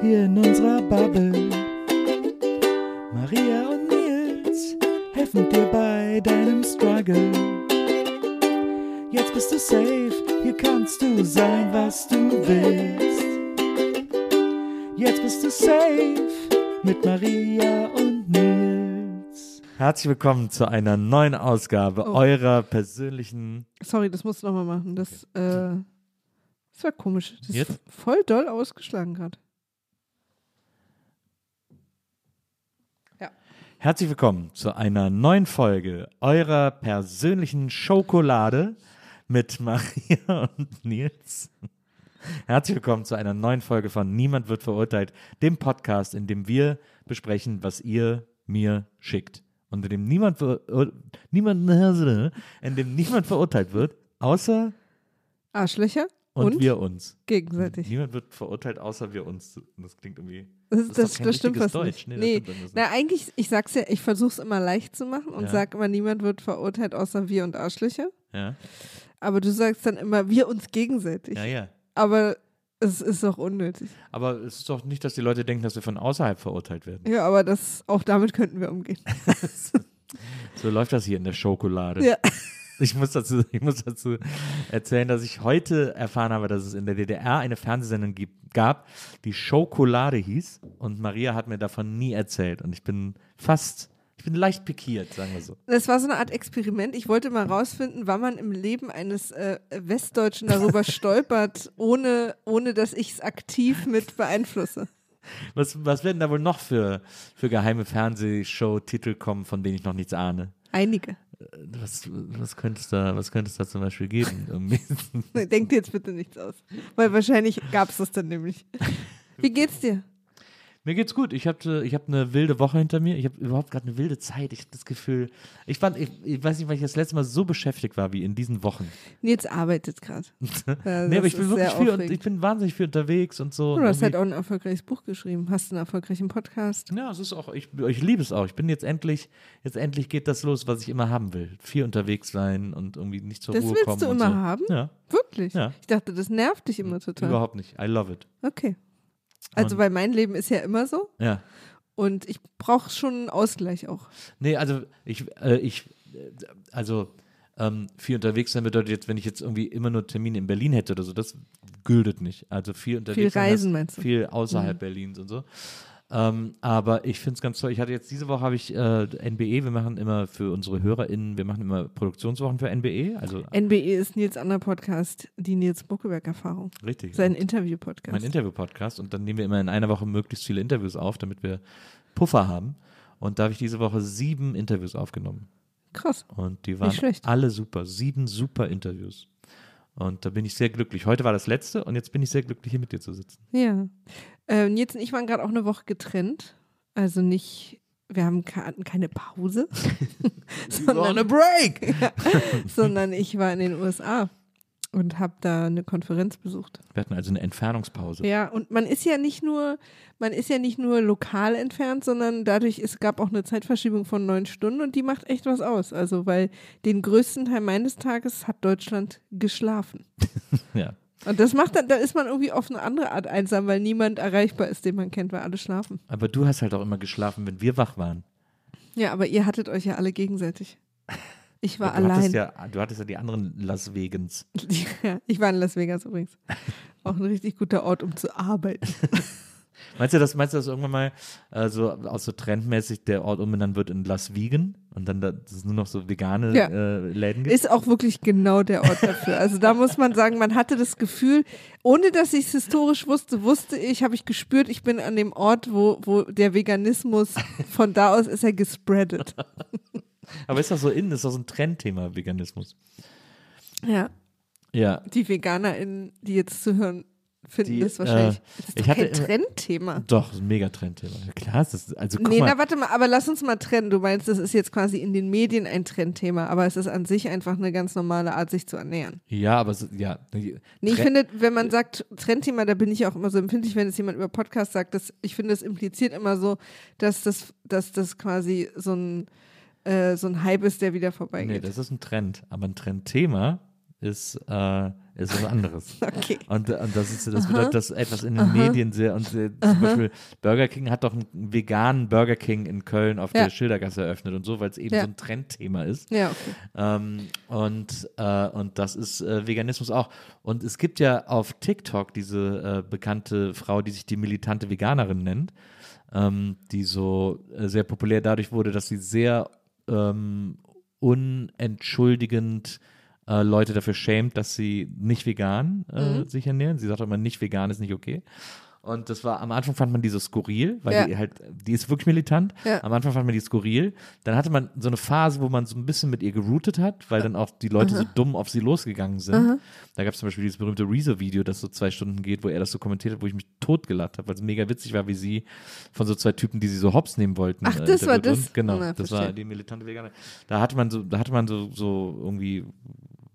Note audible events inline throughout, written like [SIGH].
hier in unserer Bubble. Maria und Nils helfen dir bei deinem Struggle. Jetzt bist du safe, hier kannst du sein, was du willst. Jetzt bist du safe mit Maria und Nils. Herzlich willkommen zu einer neuen Ausgabe Oh. eurer persönlichen. Sorry, das musst du nochmal machen. Das, äh, das war komisch. Das Jetzt? ist voll doll ausgeschlagen gerade. Herzlich willkommen zu einer neuen Folge eurer persönlichen Schokolade mit [LAUGHS] Maria und Nils. Herzlich willkommen zu einer neuen Folge von Niemand wird verurteilt, dem Podcast, in dem wir besprechen, was ihr mir schickt. Und in dem niemand, ver niemand, [LAUGHS] in dem niemand verurteilt wird, außer Arschlöcher und, und, wir uns. gegenseitig. Niemand wird verurteilt, außer wir uns. Das klingt irgendwie. Das, ist das, das stimmt fast Deutsch. nicht. Nee, Nee, irgendwas na eigentlich, ich sag's ja, ich versuch's immer leicht zu machen und Ja. sag immer, niemand wird verurteilt außer wir und Arschlöcher. Ja, Aber du sagst dann immer, wir uns gegenseitig. ja, ja. Aber es ist doch unnötig. Aber es ist doch nicht, dass die Leute denken, dass wir von außerhalb verurteilt werden. Ja, aber das, auch damit könnten wir umgehen. [LAUGHS] So läuft das hier in der Schokolade. Ja. Ich muss, dazu, [LAUGHS] ich muss dazu erzählen, dass ich heute erfahren habe, dass es in der DDR eine Fernsehsendung gibt, gab, die Schokolade hieß. Und Maria hat mir davon nie erzählt. Und ich bin fast, ich bin leicht pikiert, sagen wir so. Das war so eine Art Experiment. Ich wollte mal rausfinden, wann man im Leben eines äh, Westdeutschen darüber [LAUGHS] stolpert, ohne, ohne dass ich es aktiv mit beeinflusse. Was, was werden da wohl noch für, für geheime Fernsehshow-Titel kommen, von denen ich noch nichts ahne? Einige. Was, was, könnte es da, was könnte es da zum Beispiel geben? [LAUGHS] Denk dir jetzt bitte nichts aus. Weil wahrscheinlich gab es das dann nämlich. [LAUGHS] Wie geht's dir? Mir geht's gut. Ich habe ich hab eine wilde Woche hinter mir. Ich habe überhaupt gerade eine wilde Zeit. Ich habe das Gefühl, ich fand, ich, ich weiß nicht, weil ich das letzte Mal so beschäftigt war wie in diesen Wochen. Nils arbeitet gerade. [LAUGHS] Ja, nee, aber das ich bin wirklich viel und ich bin wahnsinnig viel unterwegs und so. Du Und hast halt auch ein erfolgreiches Buch geschrieben, hast einen erfolgreichen Podcast. ja, es ist auch, ich, ich liebe es auch. Ich bin jetzt endlich, jetzt endlich geht das los, was ich immer haben will. Viel unterwegs sein und irgendwie nicht zur Das Ruhe willst kommen. du und immer so. haben? Ja, Wirklich? Ja. Ich dachte, das nervt dich immer total. überhaupt nicht. I love it. Okay. Also, Und- weil mein Leben ist ja immer so Ja. und ich brauche schon einen Ausgleich auch. Nee, also ich, äh, ich, äh, also ähm, viel unterwegs sein bedeutet jetzt, wenn ich jetzt irgendwie immer nur Termine in Berlin hätte oder so, das gültet nicht. Also viel unterwegs sein reisen, meinst du? Viel außerhalb Mhm. Berlins und so. Ähm, aber ich finde es ganz toll. Ich hatte jetzt diese Woche habe ich äh, NBE, wir machen immer für unsere HörerInnen, wir machen immer Produktionswochen für NBE, also NBE ist Nils Ander Podcast, die Nils Buckeberg-Erfahrung. richtig. Sein Interview-Podcast. mein Interview-Podcast und dann nehmen wir immer in einer Woche möglichst viele Interviews auf, damit wir Puffer haben. Und da habe ich diese Woche sieben Interviews aufgenommen. Krass. Und die waren alle super. Sieben super Interviews. Und da bin ich sehr glücklich. Heute war das letzte und jetzt bin ich sehr glücklich, hier mit dir zu sitzen. Ja. Äh, Nils und ich waren gerade auch eine Woche getrennt. Also nicht, wir haben hatten keine Pause, [LAUGHS] sondern, break! [LAUGHS] sondern ich war in den USA und habe da eine Konferenz besucht. Wir hatten also eine Entfernungspause. Ja, und man ist ja nicht nur, man ist ja nicht nur lokal entfernt, sondern dadurch, es gab auch eine Zeitverschiebung von neun Stunden und die macht echt was aus. Also, weil den größten Teil meines Tages hat Deutschland geschlafen. [LAUGHS] Ja. Und das macht dann, da ist man irgendwie auf eine andere Art einsam, weil niemand erreichbar ist, den man kennt, weil alle schlafen. Aber du hast halt auch immer geschlafen, wenn wir wach waren. Ja, aber ihr hattet euch ja alle gegenseitig. Ich war du allein. Hattest ja, du hattest ja die anderen Las Vegans. [LAUGHS] Ja, ich war in Las Vegas übrigens. Auch ein richtig guter Ort, um zu arbeiten. [LAUGHS] Meinst du, dass, meinst du, dass irgendwann mal äh, so auch so trendmäßig der Ort umbenannt wird in Las Vegan und dann da, es nur noch so vegane Ja. äh, Läden gibt? Ist auch wirklich genau der Ort dafür. Also da muss man sagen, man hatte das Gefühl, ohne dass ich es historisch wusste, wusste ich, habe ich gespürt, ich bin an dem Ort, wo, wo der Veganismus, von da aus ist er gespreadet. [LAUGHS] Aber ist das so in, ist das so ein Trendthema, Veganismus? Ja, Ja. die VeganerInnen, die jetzt zuhören, finden Die, das wahrscheinlich. äh, das ist ich doch hatte kein immer- Trendthema. Doch, ist ein mega Trendthema. Klar, ist das, also guck Nee, mal. na warte mal, aber lass uns mal trennen. Du meinst, das ist jetzt quasi in den Medien ein Trendthema, aber es ist an sich einfach eine ganz normale Art, sich zu ernähren. ja, aber so, ja. Nee, ich finde, wenn man sagt Trendthema, da bin ich auch immer so empfindlich, wenn es jemand über Podcast sagt, dass ich finde, es impliziert immer so, dass das, dass das quasi so ein, äh, so ein Hype ist, der wieder Nee, vorbeigeht. das ist ein Trend. Aber ein Trendthema ist, äh, ist was anderes. [LAUGHS] okay. Und, und das ist das bedeutet, dass etwas in den Medien sehr und äh, zum Beispiel Burger King hat doch einen veganen Burger King in Köln auf Ja. der Schildergasse eröffnet und so, weil es eben Ja. so ein Trendthema ist. Ja, okay. Ähm, und, äh, und das ist äh, Veganismus auch. Und es gibt ja auf TikTok diese äh, bekannte Frau, die sich die militante Veganerin nennt, ähm, die so äh, sehr populär dadurch wurde, dass sie sehr ähm, unentschuldigend äh, Leute dafür schämt, dass sie nicht vegan äh, Mhm. sich ernähren. Sie sagt immer, nicht vegan ist nicht okay. Und das war, am Anfang fand man die so skurril, weil Ja. die halt, die ist wirklich militant. Ja. Am Anfang fand man die skurril. Dann hatte man so eine Phase, wo man so ein bisschen mit ihr geroutet hat, weil dann auch die Leute so dumm auf sie losgegangen sind. Da gab es zum Beispiel dieses berühmte Rezo-Video, das so zwei Stunden geht, wo er das so kommentiert hat, wo ich mich totgelacht habe, weil es mega witzig war, wie sie von so zwei Typen, die sie so hops nehmen wollten. Ach, äh, das war interviewt das? wurden. Genau, Na, das war verstehe. die militante Veganer. Da hatte man so, da hatte man so, so irgendwie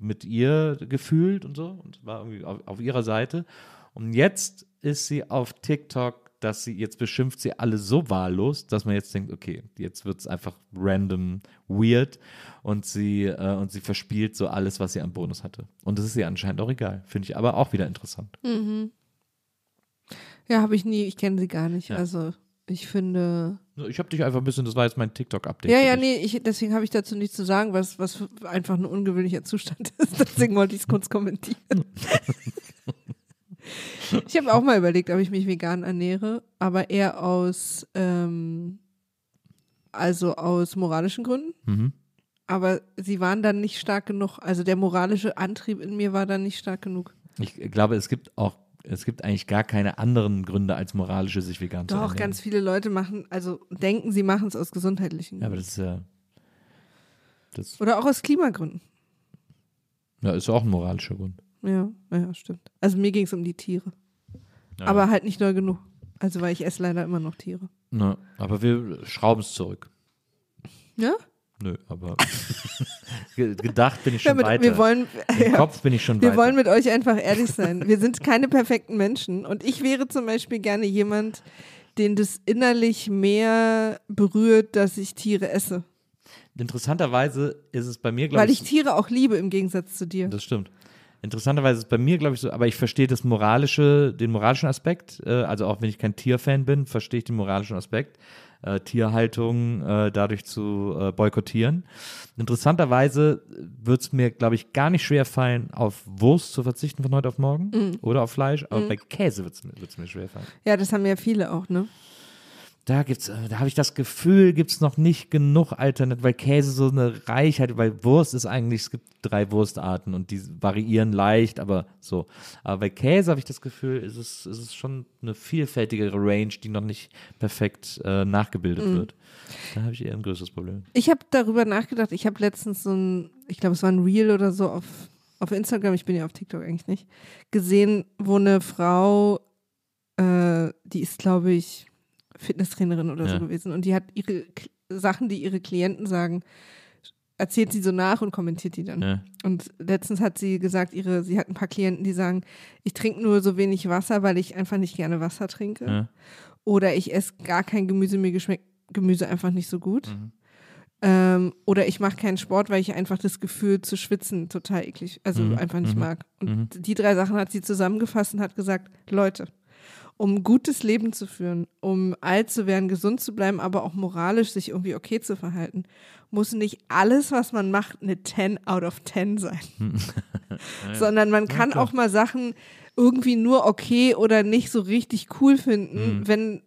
mit ihr gefühlt und so und war irgendwie auf, auf ihrer Seite. Und jetzt ist sie auf TikTok, dass sie, jetzt beschimpft sie alle so wahllos, dass man jetzt denkt, okay, jetzt wird es einfach random weird und sie, äh, und sie verspielt so alles, was sie an Bonus hatte. Und das ist ihr anscheinend auch egal. Finde ich aber auch wieder interessant. Ja, habe ich nie, ich kenne sie gar nicht. Ja. Also ich finde. Ich habe dich einfach ein bisschen, das war jetzt mein TikTok-Update. Ja, ja, nee, ich, deswegen habe ich dazu nichts zu sagen, was, was einfach ein ungewöhnlicher Zustand [LAUGHS] ist. Deswegen wollte ich es kurz kommentieren. [LAUGHS] ich habe auch mal überlegt, ob ich mich vegan ernähre, aber eher aus, ähm, also aus moralischen Gründen. Mhm. Aber sie waren dann nicht stark genug. Also der moralische Antrieb in mir war dann nicht stark genug. Ich glaube, es gibt auch, es gibt eigentlich gar keine anderen Gründe als moralische, sich vegan zu Doch, ernähren. ganz viele Leute machen, also denken, sie machen es aus gesundheitlichen Ja, aber Gründen. das ist ja, das Oder auch aus Klimagründen. ja, ist auch ein moralischer Grund. Ja, ja, stimmt. Also mir ging es um die Tiere. Ja. Aber halt nicht doll genug. Also weil ich esse leider immer noch Tiere. Na, aber wir schrauben es zurück. Ja? Nö, aber [LAUGHS] ge- gedacht bin ich schon Damit, weiter. wir wollen, Im ja, Kopf bin ich schon wir weiter. wollen mit euch einfach ehrlich sein. Wir sind keine perfekten Menschen. Und ich wäre zum Beispiel gerne jemand, den das innerlich mehr berührt, dass ich Tiere esse. Interessanterweise ist es bei mir, glaube Weil ich Tiere auch liebe im Gegensatz zu dir. Das stimmt. Interessanterweise ist es bei mir, glaube ich, so, aber ich verstehe das moralische, den moralischen Aspekt. Äh, also auch wenn ich kein Tierfan bin, verstehe ich den moralischen Aspekt, äh, Tierhaltung äh, dadurch zu äh, boykottieren. Interessanterweise wird es mir, glaube ich, gar nicht schwer fallen, auf Wurst zu verzichten von heute auf morgen Mhm. oder auf Fleisch, aber bei Käse wird es mir, wird's mir schwer fallen. Ja, das haben ja viele auch, ne? Da gibt's, äh, da habe ich das Gefühl, gibt es noch nicht genug Alternativen, weil Käse so eine Reichheit, weil Wurst ist eigentlich, es gibt drei Wurstarten und die variieren leicht, aber so. Aber bei Käse habe ich das Gefühl, ist es, ist es schon eine vielfältigere Range, die noch nicht perfekt äh, nachgebildet Mhm. wird. Da habe ich eher ein größeres Problem. Ich habe darüber nachgedacht. Ich habe letztens so ein, ich glaube, es war ein Reel oder so auf, auf Instagram, ich bin ja auf TikTok eigentlich nicht, gesehen, wo eine Frau, äh, die ist, glaube ich, Fitnesstrainerin oder Ja. so gewesen und die hat ihre K Sachen, die ihre Klienten sagen, erzählt sie so nach und kommentiert die dann. Ja. Und letztens hat sie gesagt, ihre, sie hat ein paar Klienten, die sagen, ich trinke nur so wenig Wasser, weil ich einfach nicht gerne Wasser trinke. Ja. Oder ich esse gar kein Gemüse, mir geschmeckt Gemüse einfach nicht so gut. Mhm. Ähm, oder ich mache keinen Sport, weil ich einfach das Gefühl zu schwitzen total eklig, also Mhm, einfach nicht mhm, mag. Und die drei Sachen hat sie zusammengefasst und hat gesagt, Leute, um ein gutes Leben zu führen, um alt zu werden, gesund zu bleiben, aber auch moralisch sich irgendwie okay zu verhalten, muss nicht alles, was man macht, eine 10 out of 10 sein. [LAUGHS] Sondern man kann auch mal Sachen irgendwie nur okay oder nicht so richtig cool finden, Mhm. wenn,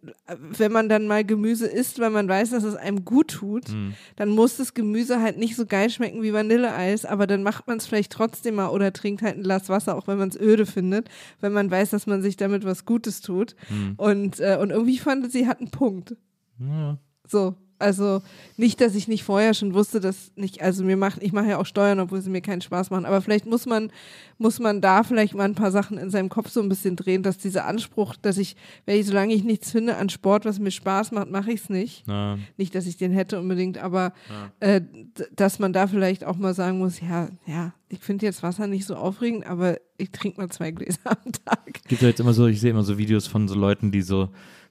wenn man dann mal Gemüse isst, weil man weiß, dass es einem gut tut, Mhm. dann muss das Gemüse halt nicht so geil schmecken wie Vanilleeis, aber dann macht man es vielleicht trotzdem mal oder trinkt halt ein Glas Wasser, auch wenn man es öde findet, wenn man weiß, dass man sich damit was Gutes tut. Mhm. Und, äh, und irgendwie fand sie hat einen Punkt. Ja. So, also nicht, dass ich nicht vorher schon wusste, dass nicht, also mir macht, ich mache ja auch Steuern, obwohl sie mir keinen Spaß machen, aber vielleicht muss man, muss man da vielleicht mal ein paar Sachen in seinem Kopf so ein bisschen drehen, dass dieser Anspruch, dass ich, wenn ich, solange ich nichts finde an Sport, was mir Spaß macht, mache ich es nicht. Na, Nicht, dass ich den hätte unbedingt, aber äh, dass man da vielleicht auch mal sagen muss, ja, ja, ich finde jetzt Wasser nicht so aufregend, aber ich trinke mal zwei Gläser am Tag. gibt ja jetzt immer so, ich sehe immer so Videos von so Leuten, die so,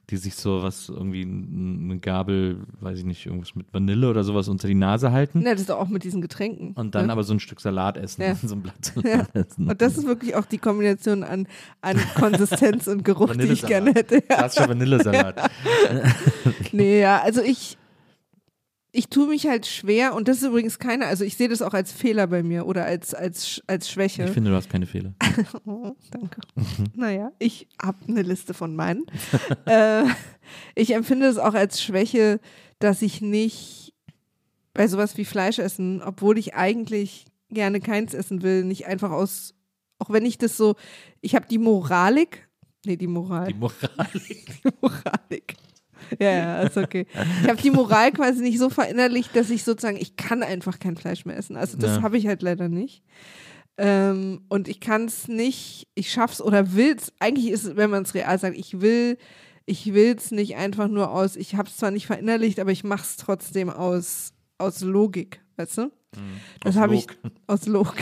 die sich so was irgendwie eine Gabel, weiß ich nicht, irgendwas mit Vanille oder sowas unter die Nase halten Ja, das ist auch mit diesen Getränken. und dann ne? aber so ein Stück Salat essen, Ja. [LAUGHS] so ein Blatt Salat essen. Und das ist wirklich auch die Kombination an, an [LAUGHS] Konsistenz und Geruch, die ich gerne hätte. Ja. Klassischer Vanillesalat. [LAUGHS] Nee, ja, also ich, ich tue mich halt schwer und das ist übrigens keine, also ich sehe das auch als Fehler bei mir oder als, als, als Schwäche. Ich finde, du hast keine Fehler. [LAUGHS] Oh, danke. naja, ich habe eine Liste von meinen. [LAUGHS] äh, ich empfinde es auch als Schwäche, dass ich nicht bei sowas wie Fleisch essen, obwohl ich eigentlich gerne keins essen will, nicht einfach aus, auch wenn ich das so, ich habe die Moralik, nee, die Moral, Die Moralik. [LAUGHS] die Moralik. Ja, ja, ist okay. Ich habe die Moral quasi nicht so verinnerlicht, dass ich sozusagen, ich kann einfach kein Fleisch mehr essen. Also das Ja. habe ich halt leider nicht. Ähm, und ich kann es nicht, ich schaff's oder will's. Eigentlich ist es, wenn man es real sagt, ich will, ich will's nicht einfach nur aus, ich habe es zwar nicht verinnerlicht, aber ich mach's trotzdem aus, aus Logik, weißt du? Das Aus habe ich [LAUGHS] aus Log.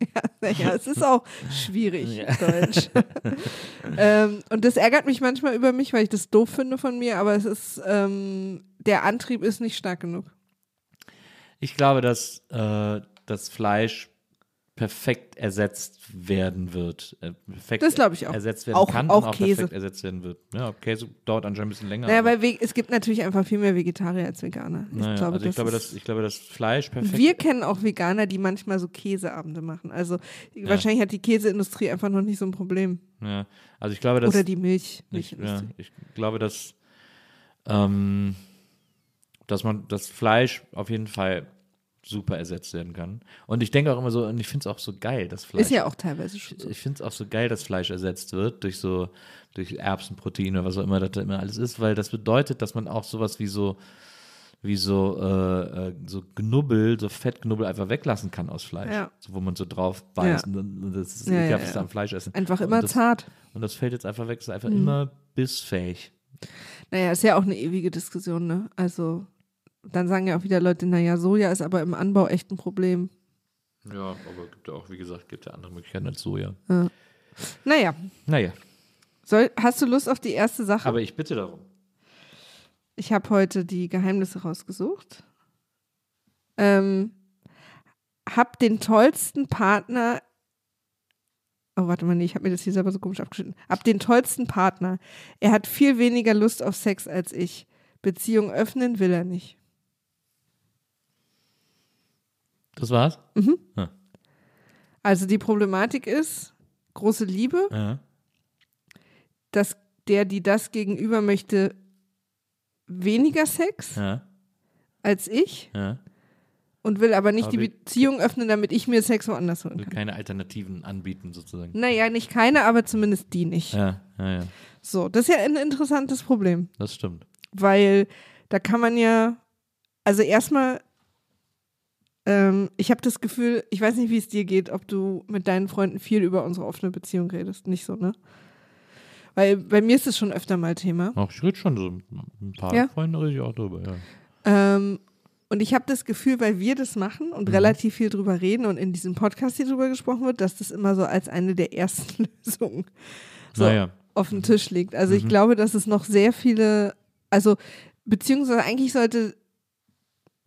[LAUGHS] ja, naja, es ist auch schwierig, Ja. Deutsch. [LAUGHS] ähm, und das ärgert mich manchmal über mich, weil ich das doof finde von mir, aber es ist, ähm, der Antrieb ist nicht stark genug. Ich glaube, dass äh, das Fleisch perfekt ersetzt werden wird. Äh, perfekt Das glaube ich auch. Ersetzt werden Auch- kann auch und auch Käse. perfekt ersetzt werden wird. Ja, Käse dauert anscheinend ein bisschen länger. Naja, weil we- es gibt natürlich einfach viel mehr Vegetarier als Veganer. Ich naja, glaube, also ich das glaube, dass, ich glaube, dass Fleisch perfekt. Wir kennen auch Veganer, die manchmal so Käseabende machen. Also wahrscheinlich hat die Käseindustrie einfach noch nicht so ein Problem. ja, also ich glaube, dass Oder die Milch. ich, ja, Milchindustrie. ich glaube, dass ähm, dass man das Fleisch auf jeden Fall super ersetzt werden kann. Und ich denke auch immer so, und ich finde es auch so geil, dass Fleisch. Ist ja auch teilweise schon so. Ich finde es auch so geil, dass Fleisch ersetzt wird durch so, durch Erbsenprotein oder was auch immer das da immer alles ist, weil das bedeutet, dass man auch sowas wie so, wie so, äh, äh, so Knubbel, so Fettknubbel einfach weglassen kann aus Fleisch. Ja. So, wo man so drauf beißt. Ja. Und, und das ist Ja, ja, am Fleisch essen. Einfach und immer das, zart. Und das fällt jetzt einfach weg, ist einfach Mhm. immer bissfähig. Naja, ist ja auch eine ewige Diskussion, ne? Also, dann sagen ja auch wieder Leute, naja, Soja ist aber im Anbau echt ein Problem. Ja, aber gibt ja auch, wie gesagt, gibt ja andere Möglichkeiten als Soja. Naja, Naja, soll, hast du Lust auf die erste Sache? aber ich bitte darum. Ich habe heute die Geheimnisse rausgesucht. Ähm, hab den tollsten Partner. Oh, warte mal, nee, ich habe mir das hier selber so komisch abgeschnitten. Hab den tollsten Partner. Er hat viel weniger Lust auf Sex als ich. Beziehung öffnen will er nicht. Das war's? Also die Problematik ist, große Liebe, Ja. dass der, die das gegenüber möchte, weniger Sex Ja. als ich ja. und will aber nicht Aber die Beziehung öffnen, damit ich mir Sex woanders holen Will kann. keine Alternativen anbieten, sozusagen. Naja, nicht keine, aber zumindest die nicht. Ja, ja, ja. So, das ist ja ein interessantes Problem, Das stimmt. weil da kann man ja, also erstmal, ähm, ich habe das Gefühl, ich weiß nicht, wie es dir geht, ob du mit deinen Freunden viel über unsere offene Beziehung redest. Nicht so, ne? Weil bei mir ist es schon öfter mal Thema. Auch ich rede schon so mit ein paar Ja? Freunden rede ich auch drüber, ja. Ähm, und ich habe das Gefühl, weil wir das machen Mhm. und relativ viel drüber reden und in diesem Podcast hier drüber gesprochen wird, dass das immer so als eine der ersten [LAUGHS] Lösungen so Naja. auf dem Tisch liegt. Also ich glaube, dass es noch sehr viele, also beziehungsweise eigentlich sollte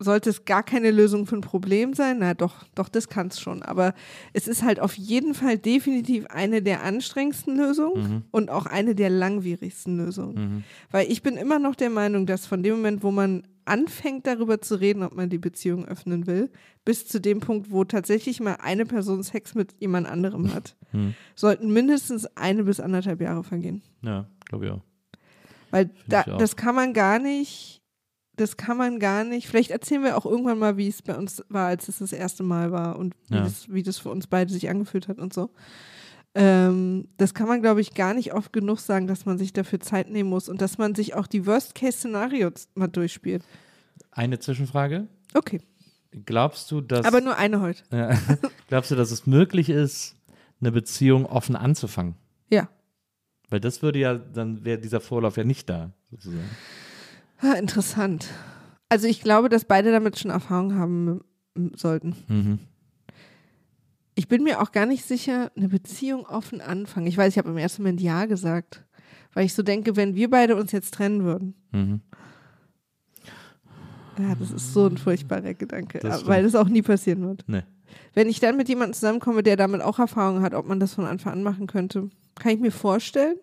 sollte es gar keine Lösung für ein Problem sein. Na doch, doch, das kann es schon. Aber es ist halt auf jeden Fall definitiv eine der anstrengendsten Lösungen und auch eine der langwierigsten Lösungen. Mhm. Weil ich bin immer noch der Meinung, dass von dem Moment, wo man anfängt darüber zu reden, ob man die Beziehung öffnen will, bis zu dem Punkt, wo tatsächlich mal eine Person Sex mit jemand anderem hat, [LAUGHS] Hm. sollten mindestens eine bis anderthalb Jahre vergehen. Ja, glaube ich auch. Weil da, ich auch. das kann man gar nicht, das kann man gar nicht. Vielleicht erzählen wir auch irgendwann mal, wie es bei uns war, als es das erste Mal war und wie, Ja. das, wie das für uns beide sich angefühlt hat und so. Ähm, das kann man, glaube ich, gar nicht oft genug sagen, dass man sich dafür Zeit nehmen muss und dass man sich auch die Worst-Case-Szenarios mal durchspielt. Eine Zwischenfrage. Okay, Glaubst du, dass aber nur eine heute. Ja. [LAUGHS] Glaubst du, dass es möglich ist, eine Beziehung offen anzufangen? Ja. Weil das würde ja, dann wäre dieser Vorlauf ja nicht da, sozusagen. Ah, interessant. Also ich glaube, dass beide damit schon Erfahrung haben sollten. Mhm. Ich bin mir auch gar nicht sicher, eine Beziehung offen anfangen. Ich weiß, ich habe im ersten Moment Ja gesagt, weil ich so denke, wenn wir beide uns jetzt trennen würden, Mhm. ja, das ist so ein furchtbarer Gedanke, Das aber- weil das auch nie passieren wird. Nee. Wenn ich dann mit jemandem zusammenkomme, der damit auch Erfahrung hat, ob man das von Anfang an machen könnte, kann ich mir vorstellen.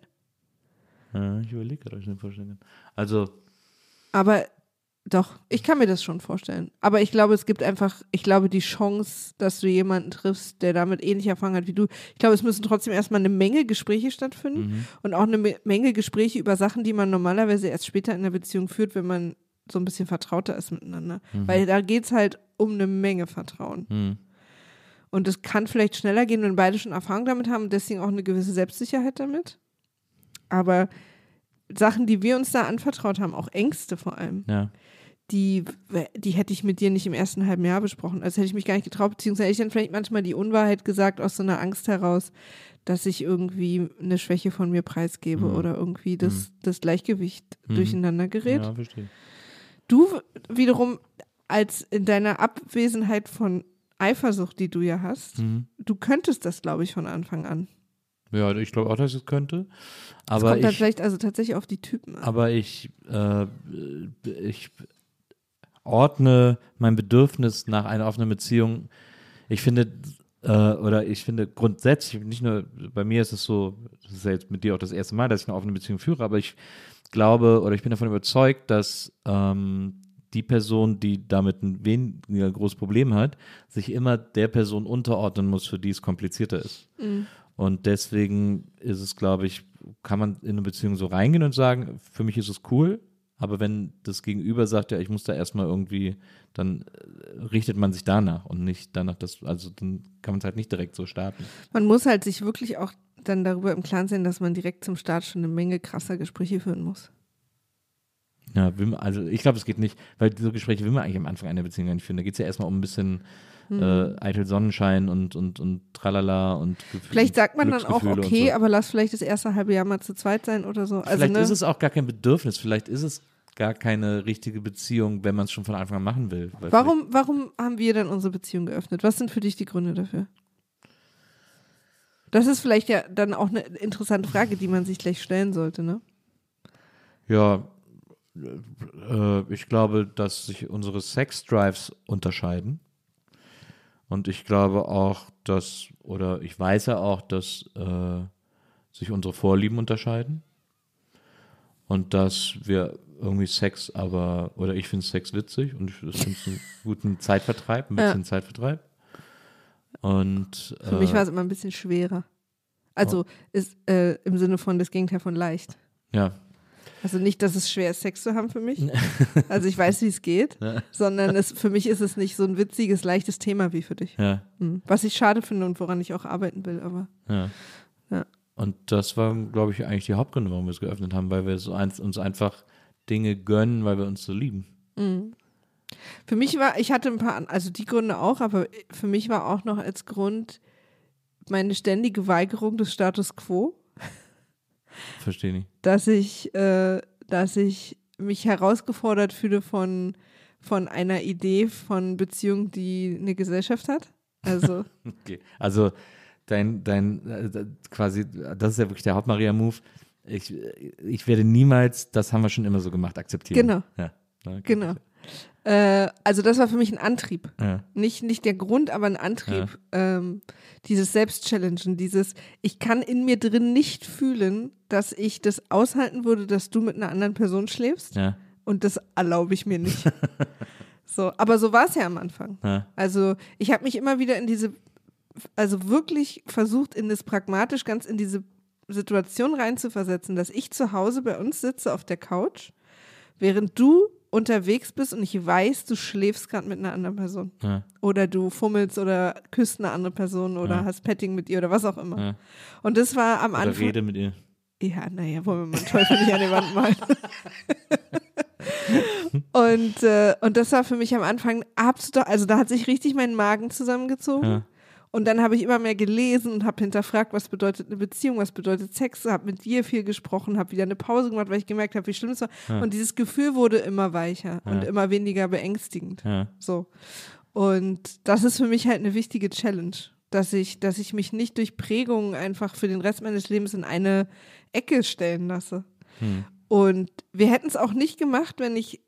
Ja, ich überlege gerade, ob ich mir vorstellen kann. Also, Aber doch, ich kann mir das schon vorstellen. Aber ich glaube, es gibt einfach, ich glaube, die Chance, dass du jemanden triffst, der damit ähnlich Erfahrung hat wie du. Ich glaube, es müssen trotzdem erstmal eine Menge Gespräche stattfinden mhm. und auch eine Me- Menge Gespräche über Sachen, die man normalerweise erst später in der Beziehung führt, wenn man so ein bisschen vertrauter ist miteinander. Mhm. Weil da geht es halt um eine Menge Vertrauen. Mhm. Und es kann vielleicht schneller gehen, wenn beide schon Erfahrung damit haben und deswegen auch eine gewisse Selbstsicherheit damit. Aber Sachen, die wir uns da anvertraut haben, auch Ängste vor allem, ja. die, die hätte ich mit dir nicht im ersten halben Jahr besprochen. Also hätte ich mich gar nicht getraut, beziehungsweise hätte ich dann vielleicht manchmal die Unwahrheit gesagt aus so einer Angst heraus, dass ich irgendwie eine Schwäche von mir preisgebe Mhm. oder irgendwie das, das Gleichgewicht Mhm. durcheinander gerät. Ja, verstehe. Du wiederum als in deiner Abwesenheit von Eifersucht, die du ja hast, Mhm. du könntest das, glaube ich, von Anfang an. Ja, ich glaube auch, dass es könnte. Aber kommt dann ich, vielleicht also tatsächlich auf die Typen an. aber ich, äh, ich ordne mein Bedürfnis nach einer offenen Beziehung. Ich finde, äh, oder ich finde grundsätzlich, nicht nur bei mir ist es so, das ist ja jetzt mit dir auch das erste Mal, dass ich eine offene Beziehung führe, aber ich glaube oder ich bin davon überzeugt, dass ähm, die Person, die damit ein weniger großes Problem hat, sich immer der Person unterordnen muss, für die es komplizierter ist. Mhm. Und deswegen ist es, glaube ich, kann man in eine Beziehung so reingehen und sagen, für mich ist es cool, aber wenn das Gegenüber sagt, ja, ich muss da erstmal irgendwie, dann äh, richtet man sich danach und nicht danach, dass, also dann kann man es halt nicht direkt so starten. Man muss halt sich wirklich auch dann darüber im Klaren sein, dass man direkt zum Start schon eine Menge krasser Gespräche führen muss. Ja, will man, also ich glaube, es geht nicht, weil diese Gespräche will man eigentlich am Anfang einer Beziehung gar nicht führen. Da geht es ja erstmal um ein bisschen Mhm. äh, eitel Sonnenschein und, und, und tralala und Gefühl, Vielleicht sagt man dann auch, okay, so. aber lass vielleicht das erste halbe Jahr mal zu zweit sein oder so. Also, vielleicht ne, ist es auch gar kein Bedürfnis, vielleicht ist es gar keine richtige Beziehung, wenn man es schon von Anfang an machen will. Warum, warum haben wir dann unsere Beziehung geöffnet? Was sind für dich die Gründe dafür? Das ist vielleicht ja dann auch eine interessante Frage, die man sich gleich stellen sollte, ne? Ja, äh, ich glaube, dass sich unsere Sex-Drives unterscheiden. Und ich glaube auch, dass, oder ich weiß ja auch, dass äh, sich unsere Vorlieben unterscheiden. Und dass wir irgendwie Sex aber, oder ich finde Sex witzig und ich finde es einen [LAUGHS] guten Zeitvertreib, ein Ja. bisschen Zeitvertreib. Und Für mich äh, war es immer ein bisschen schwerer. Also ist äh, im Sinne von das Gegenteil von leicht. ja, Also nicht, dass es schwer ist, Sex zu haben für mich. [LAUGHS] Also ich weiß, wie es geht, sondern es, für mich ist es nicht so ein witziges, leichtes Thema wie für dich. ja, Hm. Was ich schade finde und woran ich auch arbeiten will, aber Ja. Ja. Und das waren, glaube ich, eigentlich die Hauptgründe, warum wir es geöffnet haben, weil wir so ein, uns einfach Dinge gönnen, weil wir uns so lieben. für mich war, ich hatte ein paar, also die Gründe auch, aber für mich war auch noch als Grund meine ständige Weigerung des Status quo, Verstehe nicht. dass ich, äh, dass ich mich herausgefordert fühle von, von einer Idee von Beziehung, die eine Gesellschaft hat. Also [LAUGHS] Okay. Also dein, dein, äh, quasi, das ist ja wirklich der Hauptmaria-Move. Ich, ich werde niemals, das haben wir schon immer so gemacht, akzeptieren. Genau. Ja. Okay. Genau. Äh, also das war für mich ein Antrieb. Ja. Nicht, nicht der Grund, aber ein Antrieb. Ähm, dieses Selbstchallengen, dieses, ich kann in mir drin nicht fühlen, dass ich das aushalten würde, dass du mit einer anderen Person schläfst Ja. Und das erlaube ich mir nicht. [LAUGHS] so, aber so war es ja am Anfang. Ja. Also ich habe mich immer wieder in diese, also wirklich versucht, in das pragmatisch ganz in diese Situation reinzuversetzen, dass ich zu Hause bei uns sitze auf der Couch, während du unterwegs bist und ich weiß, du schläfst gerade mit einer anderen Person. Ja. Oder du fummelst oder küsst eine andere Person oder Ja. hast Petting mit ihr oder was auch immer. Ja. Und das war am Oder Anfang. rede mit ihr. Ja, naja, wollen wir mal einen Teufel nicht an die Wand malen. [LAUGHS] und, äh, und das war für mich am Anfang absolut, also da hat sich richtig mein Magen zusammengezogen. Und dann habe ich immer mehr gelesen und habe hinterfragt, was bedeutet eine Beziehung, was bedeutet Sex, habe mit dir viel gesprochen, habe wieder eine Pause gemacht, weil ich gemerkt habe, wie schlimm es war. Ja. Und dieses Gefühl wurde immer weicher und Ja. immer weniger beängstigend. Ja. So. Und das ist für mich halt eine wichtige Challenge, dass ich, dass ich mich nicht durch Prägungen einfach für den Rest meines Lebens in eine Ecke stellen lasse. Hm. Und wir hätten es auch nicht gemacht, wenn ich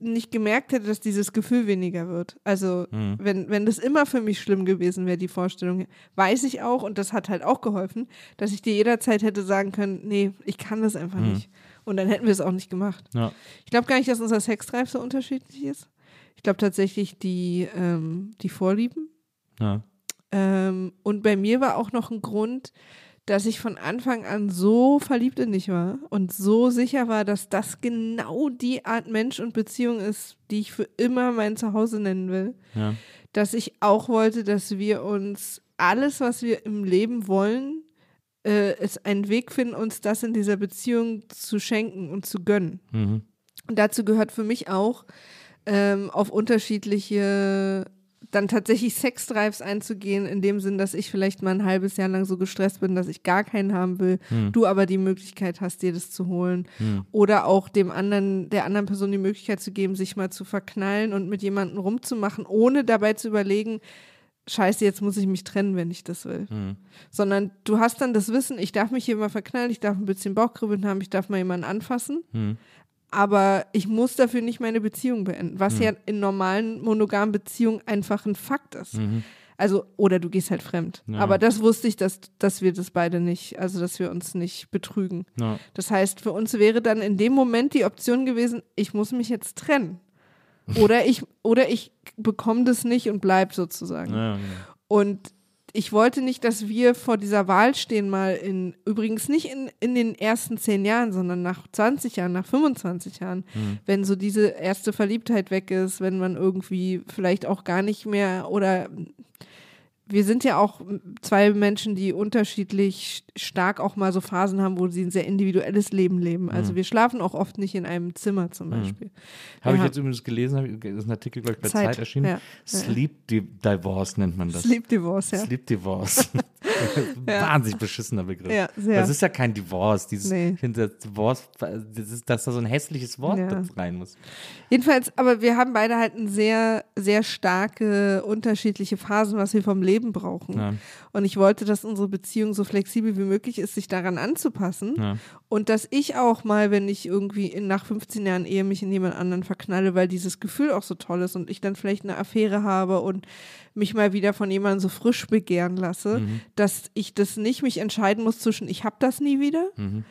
nicht gemerkt hätte, dass dieses Gefühl weniger wird. Also, Hm. wenn, wenn das immer für mich schlimm gewesen wäre, die Vorstellung, weiß ich auch, und das hat halt auch geholfen, dass ich dir jederzeit hätte sagen können, nee, ich kann das einfach Hm. nicht. Und dann hätten wir es auch nicht gemacht. Ja. Ich glaube gar nicht, dass unser Sexdrive so unterschiedlich ist. Ich glaube tatsächlich die, ähm, die Vorlieben. Ja. Ähm, und bei mir war auch noch ein Grund, dass ich von Anfang an so verliebt in dich war und so sicher war, dass das genau die Art Mensch und Beziehung ist, die ich für immer mein Zuhause nennen will. Ja. Dass ich auch wollte, dass wir uns alles, was wir im Leben wollen, äh, es einen Weg finden, uns das in dieser Beziehung zu schenken und zu gönnen. Mhm. Und dazu gehört für mich auch, ähm, auf unterschiedliche, dann tatsächlich Sexdrives einzugehen, in dem Sinn, dass ich vielleicht mal ein halbes Jahr lang so gestresst bin, dass ich gar keinen haben will, Hm. du aber die Möglichkeit hast, dir das zu holen. Hm. Oder auch dem anderen, der anderen Person die Möglichkeit zu geben, sich mal zu verknallen und mit jemandem rumzumachen, ohne dabei zu überlegen, Scheiße, jetzt muss ich mich trennen, wenn ich das will. Hm. Sondern du hast dann das Wissen, ich darf mich hier mal verknallen, ich darf ein bisschen Bauchkribbeln haben, ich darf mal jemanden anfassen Hm. Aber ich muss dafür nicht meine Beziehung beenden, was ja in normalen monogamen Beziehungen einfach ein Fakt ist. Mhm. Also, oder du gehst halt fremd. Ja. Aber das wusste ich, dass, dass wir das beide nicht, also dass wir uns nicht betrügen. Ja. Das heißt, für uns wäre dann in dem Moment die Option gewesen, ich muss mich jetzt trennen. Oder ich, oder ich bekomme das nicht und bleib sozusagen. Ja, ja. Und ich wollte nicht, dass wir vor dieser Wahl stehen, mal in, übrigens nicht in, in den ersten zehn Jahren, sondern nach 20 Jahren, nach 25 Jahren, wenn so diese erste Verliebtheit weg ist, wenn man irgendwie vielleicht auch gar nicht mehr oder wir sind ja auch zwei Menschen, die unterschiedlich stark auch mal so Phasen haben, wo sie ein sehr individuelles Leben leben. Also wir schlafen auch oft nicht in einem Zimmer zum Beispiel. Habe ich Ja. jetzt übrigens gelesen, ich- ist ein Artikel, glaube ich, bei Zeit, Zeit, erschienen. ja. Sleep Di Divorce nennt man das. Sleep Divorce, ja. Sleep Divorce. [LAUGHS] [LAUGHS] Wahnsinnig beschissener Begriff. Ja. Das ist ja kein Divorce. Dieses, Nee. Ich finde, das Divorce, das ist, dass da so ein hässliches Wort Ja. rein muss. Jedenfalls, aber wir haben beide halt eine sehr, sehr starke, unterschiedliche Phasen, was wir vom Leben brauchen. Ja. Und ich wollte, dass unsere Beziehung so flexibel wie möglich ist, sich daran anzupassen. Ja. Und dass ich auch mal, wenn ich irgendwie in, nach 15 Jahren Ehe mich in jemand anderen verknalle, weil dieses Gefühl auch so toll ist und ich dann vielleicht eine Affäre habe und mich mal wieder von jemandem so frisch begehren lasse, Mhm. dass ich das nicht mich entscheiden muss zwischen ich habe das nie wieder Mhm.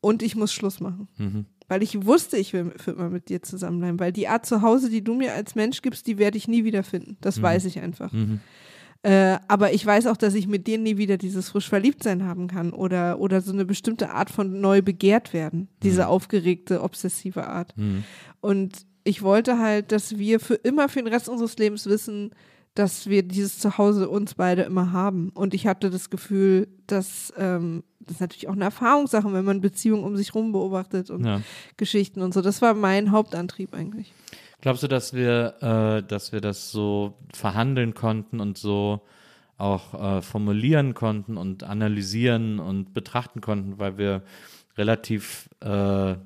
und ich muss Schluss machen. Mhm. Weil ich wusste, ich will für immer mit dir zusammenbleiben. Weil die Art zu Hause, die du mir als Mensch gibst, die werde ich nie wieder finden. Das weiß ich einfach. Mhm. Äh, aber ich weiß auch, dass ich mit dir nie wieder dieses frisch Verliebtsein haben kann oder, oder so eine bestimmte Art von neu begehrt werden. Diese aufgeregte, obsessive Art. Mhm. Und ich wollte halt, dass wir für immer, für den Rest unseres Lebens wissen, dass wir dieses Zuhause uns beide immer haben. Und ich hatte das Gefühl, dass ähm, das ist natürlich auch eine Erfahrungssache, wenn man Beziehungen um sich rum beobachtet und Ja. Geschichten und so. Das war mein Hauptantrieb eigentlich. Glaubst du, dass wir, äh, dass wir das so verhandeln konnten und so auch äh, formulieren konnten und analysieren und betrachten konnten, weil wir relativ äh,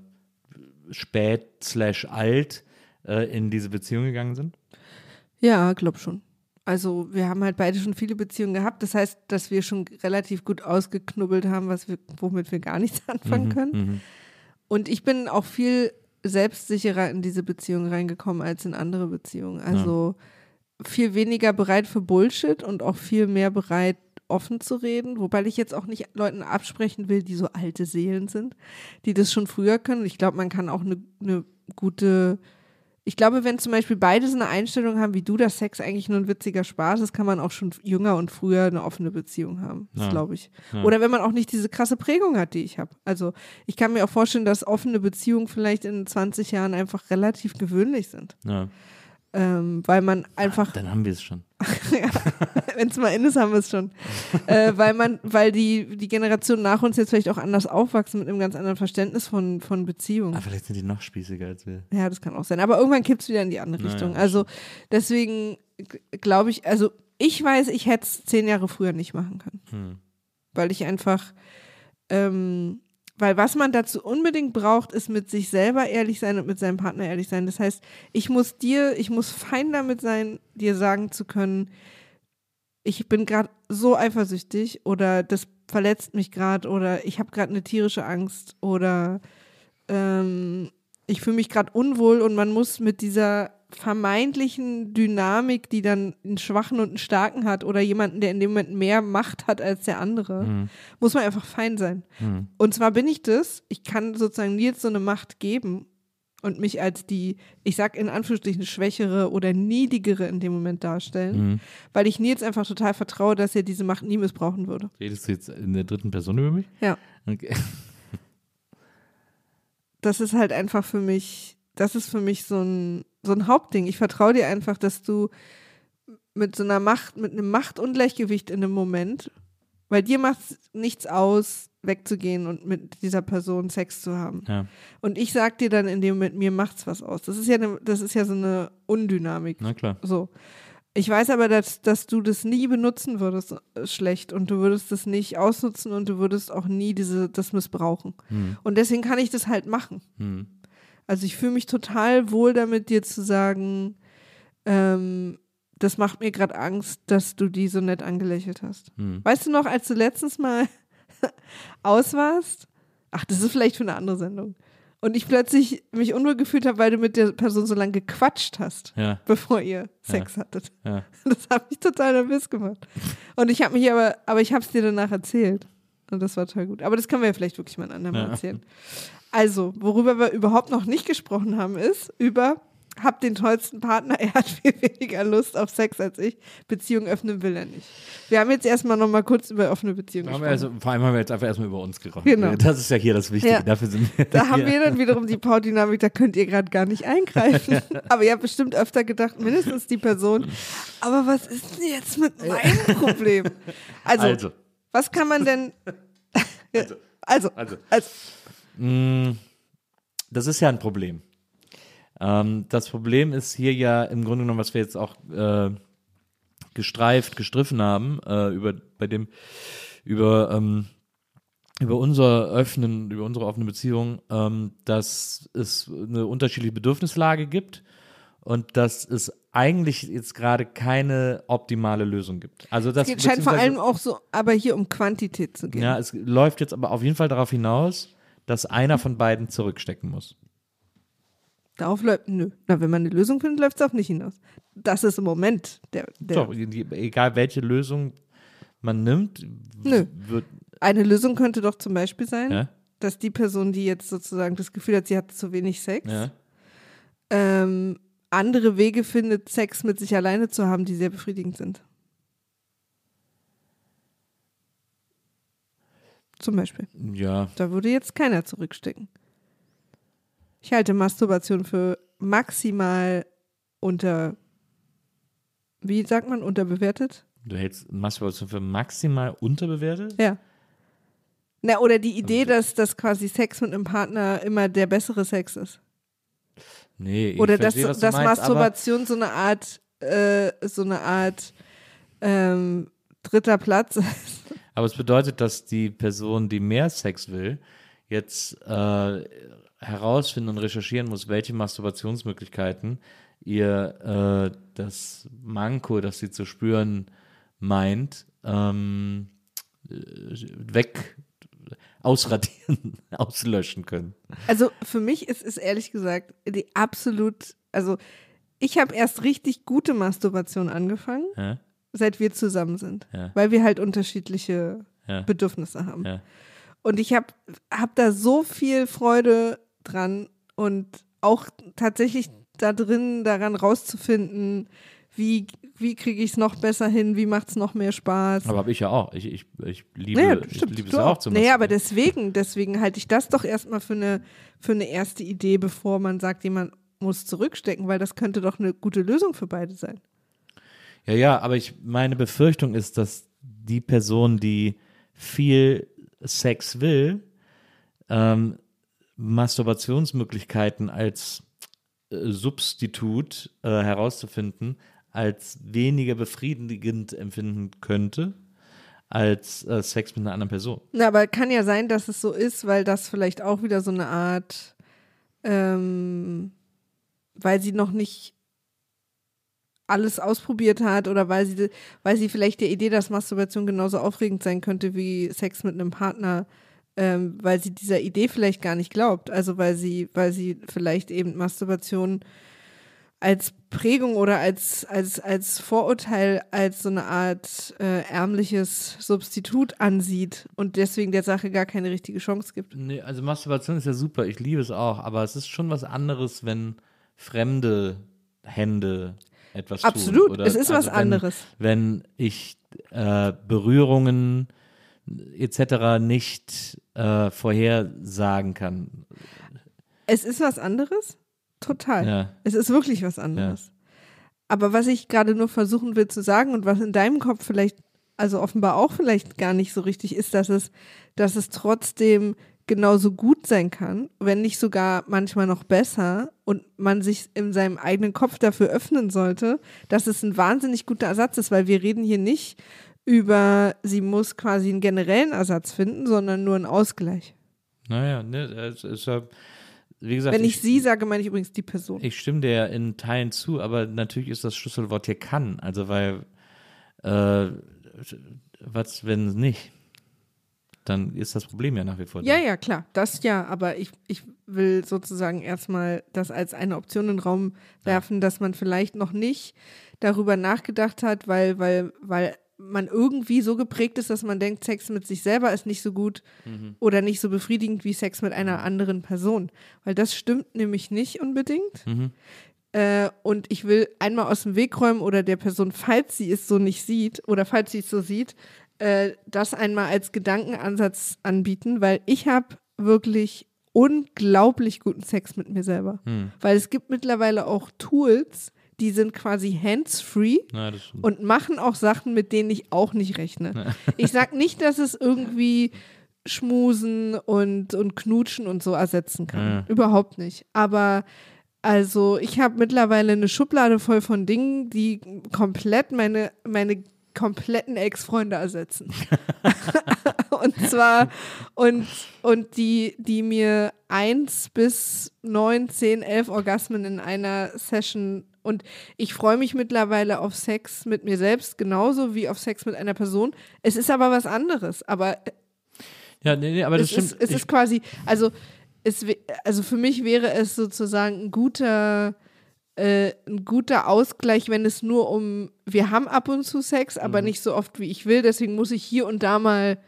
spät slash alt äh, in diese Beziehung gegangen sind? Ja, glaub schon. Also wir haben halt beide schon viele Beziehungen gehabt. Das heißt, dass wir schon relativ gut ausgeknubbelt haben, was wir, womit wir gar nichts [LAUGHS] anfangen können. Mhm. Und ich bin auch viel selbstsicherer in diese Beziehung reingekommen als in andere Beziehungen. Also viel weniger bereit für Bullshit und auch viel mehr bereit, offen zu reden. Wobei ich jetzt auch nicht Leuten absprechen will, die so alte Seelen sind, die das schon früher können. Ich glaube, man kann auch eine, eine gute. Ich glaube, wenn zum Beispiel beide so eine Einstellung haben wie du, dass Sex eigentlich nur ein witziger Spaß ist, kann man auch schon jünger und früher eine offene Beziehung haben. Das Ja. glaube ich. Ja. Oder wenn man auch nicht diese krasse Prägung hat, die ich habe. Also ich kann mir auch vorstellen, dass offene Beziehungen vielleicht in 20 Jahren einfach relativ gewöhnlich sind. Ja. Ähm, weil man einfach Dann haben wir es schon. [LAUGHS] wenn es mal in ist, haben wir es schon. [LAUGHS] äh, weil man, weil die, die Generation nach uns jetzt vielleicht auch anders aufwachsen mit einem ganz anderen Verständnis von, von Beziehungen. Aber vielleicht sind die noch spießiger als wir. Ja, das kann auch sein. Aber irgendwann kippt es wieder in die andere Naja, Richtung. Also deswegen glaube ich, also ich weiß, ich hätte es zehn Jahre früher nicht machen können. Hm. Weil ich einfach, ähm, weil was man dazu unbedingt braucht, ist mit sich selber ehrlich sein und mit seinem Partner ehrlich sein. Das heißt, ich muss dir, ich muss fein damit sein, dir sagen zu können, ich bin gerade so eifersüchtig oder das verletzt mich gerade oder ich habe gerade eine tierische Angst oder ähm, ich fühle mich gerade unwohl und man muss mit dieser vermeintlichen Dynamik, die dann einen Schwachen und einen Starken hat oder jemanden, der in dem Moment mehr Macht hat als der andere, Hm. muss man einfach fein sein. Hm. Und zwar bin ich das, ich kann sozusagen Nils so eine Macht geben und mich als die, ich sag in Anführungsstrichen, schwächere oder niedigere in dem Moment darstellen, Hm. weil ich Nils einfach total vertraue, dass er diese Macht nie missbrauchen würde. Redest du jetzt in der dritten Person über mich? Ja. Okay. das ist halt einfach für mich, das ist für mich so ein, so ein Hauptding. Ich vertraue dir einfach, dass du mit so einer Macht, mit einem Machtungleichgewicht in einem Moment, weil dir macht nichts aus, wegzugehen und mit dieser Person Sex zu haben. Ja. Und ich sag dir dann in dem Moment, mir macht's was aus. Das ist ja, eine, das ist ja so eine Undynamik. Na klar. So. Ich weiß aber, dass, dass du das nie benutzen würdest, äh, schlecht. Und du würdest das nicht ausnutzen und du würdest auch nie diese, das missbrauchen. Hm. Und deswegen kann ich das halt machen. Hm. Also ich fühle mich total wohl damit, dir zu sagen, ähm, das macht mir gerade Angst, dass du die so nett angelächelt hast. Hm. Weißt du noch, als du letztens mal [LAUGHS] aus warst? Ach, das ist vielleicht für eine andere Sendung. Und ich plötzlich mich unwohl gefühlt habe, weil du mit der Person so lange gequatscht hast, Ja, bevor ihr Sex hattet. ja. [LAUGHS] Das hat mich total nervös gemacht. Und ich habe mich aber, aber ich habe es dir danach erzählt. Und das war total gut. Aber das können wir ja vielleicht wirklich mal ein andermal Ja. erzählen. Also, worüber wir überhaupt noch nicht gesprochen haben, ist über, hab den tollsten Partner, [LAUGHS] er hat viel weniger Lust auf Sex als ich, Beziehung öffnen will er nicht. Wir haben jetzt erstmal noch mal kurz über offene Beziehungen gesprochen. also, vor allem haben wir jetzt einfach erstmal über uns gerochen. Genau. Das ist ja hier das Wichtige. Ja. Dafür sind wir da haben hier. wir dann wiederum die Paardynamik, da könnt ihr gerade gar nicht eingreifen. [LAUGHS] Aber ihr habt bestimmt öfter gedacht, mindestens die Person. Aber was ist denn jetzt mit meinem [LAUGHS] Problem? Also, Also, was kann man denn. also, also, also. also, Das ist ja ein Problem. Ähm, das Problem ist hier ja im Grunde genommen, was wir jetzt auch äh, gestreift, gestriffen haben, äh, über bei dem, über, ähm, über unser öffnen, über unsere offene Beziehung, ähm, dass es eine unterschiedliche Bedürfnislage gibt und dass es eigentlich jetzt gerade keine optimale Lösung gibt. Also das es scheint vor allem auch so, aber hier um Quantität zu gehen. ja, es läuft jetzt aber auf jeden Fall darauf hinaus, dass einer von beiden zurückstecken muss. Darauf läuft, nö. Na, wenn man eine Lösung findet, läuft es auch nicht hinaus. Das ist im Moment der. der Doch, egal welche Lösung man nimmt, Nö. wird, Eine Lösung könnte doch zum Beispiel sein, ja, dass die Person, die jetzt sozusagen das Gefühl hat, sie hat zu wenig Sex, ja, ähm, andere Wege findet, Sex mit sich alleine zu haben, die sehr befriedigend sind. Zum Beispiel. ja, Da würde jetzt keiner zurückstecken. Ich halte Masturbation für maximal unter, wie sagt man, unterbewertet? du hältst Masturbation für maximal unterbewertet? Ja. Na, oder die Idee, dass, dass quasi Sex mit einem Partner immer der bessere Sex ist. Nee, ich Oder dass, verstehe, du dass meinst, Masturbation so eine Art, äh, so eine Art ähm, dritter Platz [LAUGHS] ist. Aber es bedeutet, dass die Person, die mehr Sex will, jetzt äh, herausfinden und recherchieren muss, welche Masturbationsmöglichkeiten ihr äh, das Manko, das sie zu spüren meint, ähm, äh, weg ausradieren, [LAUGHS] auslöschen können. Also für mich ist es ehrlich gesagt die absolut, also ich habe erst richtig gute Masturbation angefangen, Ja, seit wir zusammen sind, Ja. weil wir halt unterschiedliche ja, Bedürfnisse haben. ja. Und ich habe hab da so viel Freude dran und auch tatsächlich da drin daran rauszufinden, wie, wie kriege ich es noch besser hin, wie macht es noch mehr Spaß. Aber habe ich ja auch. Ich, ich, ich liebe, Naja, ich liebe es auch zu Naja, aber deswegen, deswegen halte ich das doch erstmal für eine, für eine erste Idee, bevor man sagt, jemand muss zurückstecken, weil das könnte doch eine gute Lösung für beide sein. Ja, ja, aber ich, meine Befürchtung ist, dass die Person, die viel Sex will, ähm, Masturbationsmöglichkeiten als äh, Substitut äh, herauszufinden, als weniger befriedigend empfinden könnte als äh, Sex mit einer anderen Person. Na, aber kann ja sein, dass es so ist, weil das vielleicht auch wieder so eine Art, ähm, weil sie noch nicht alles ausprobiert hat oder weil sie, weil sie vielleicht der Idee, dass Masturbation genauso aufregend sein könnte wie Sex mit einem Partner, ähm, weil sie dieser Idee vielleicht gar nicht glaubt. Also weil sie, weil sie vielleicht eben Masturbation als Prägung oder als, als, als Vorurteil, als so eine Art äh, ärmliches Substitut ansieht und deswegen der Sache gar keine richtige Chance gibt. Nee, also Masturbation ist ja super, ich liebe es auch, aber es ist schon was anderes, wenn fremde Hände etwas Absolut, tun. Oder, es ist was wenn, anderes. Wenn ich äh, Berührungen etc. nicht äh, vorhersagen kann. Es ist was anderes? Total. Ja. Es ist wirklich was anderes. Aber was ich gerade nur versuchen will zu sagen und was in deinem Kopf vielleicht, also offenbar auch vielleicht gar nicht so richtig ist, dass es, dass es trotzdem genauso gut sein kann, wenn nicht sogar manchmal noch besser und man sich in seinem eigenen Kopf dafür öffnen sollte, dass es ein wahnsinnig guter Ersatz ist, weil wir reden hier nicht über, sie muss quasi einen generellen Ersatz finden, sondern nur einen Ausgleich. Naja, ne, es ist ja, wie gesagt, Wenn ich sie sage, meine ich übrigens die Person. Ich stimme dir in Teilen zu, aber natürlich ist das Schlüsselwort hier kann. Also weil äh, was, wenn es nicht? Dann ist das Problem ja nach wie vor. da. Ja, ja, klar, das ja, aber ich, ich will sozusagen erstmal das als eine Option in den Raum werfen, dass man vielleicht noch nicht darüber nachgedacht hat, weil, weil, weil man irgendwie so geprägt ist, dass man denkt, Sex mit sich selber ist nicht so gut oder nicht so befriedigend wie Sex mit einer anderen Person. Weil das stimmt nämlich nicht unbedingt. Äh, und ich will einmal aus dem Weg räumen oder der Person, falls sie es so nicht sieht oder falls sie es so sieht, äh, das einmal als Gedankenansatz anbieten, weil ich habe wirklich unglaublich guten Sex mit mir selber. Weil es gibt mittlerweile auch Tools, die sind quasi hands-free stimmt. und machen auch Sachen, mit denen ich auch nicht rechne. [LAUGHS] Ich sag nicht, dass es irgendwie Schmusen und, und Knutschen und so ersetzen kann. Ja. Überhaupt nicht. Aber also ich habe mittlerweile eine Schublade voll von Dingen, die komplett meine, meine kompletten Ex-Freunde ersetzen. [LAUGHS] und zwar, und, und die, die mir eins bis neun, zehn, elf Orgasmen in einer Session und ich freue mich mittlerweile auf Sex mit mir selbst genauso wie auf Sex mit einer Person. Es ist aber was anderes. Aber Ja, nee, nee, aber das es, stimmt. ist, es ich, ist quasi, also, es, also für mich wäre es sozusagen ein guter, äh, ein guter Ausgleich, wenn es nur um, wir haben ab und zu Sex, Mhm. aber nicht so oft, wie ich will. Deswegen muss ich hier und da mal,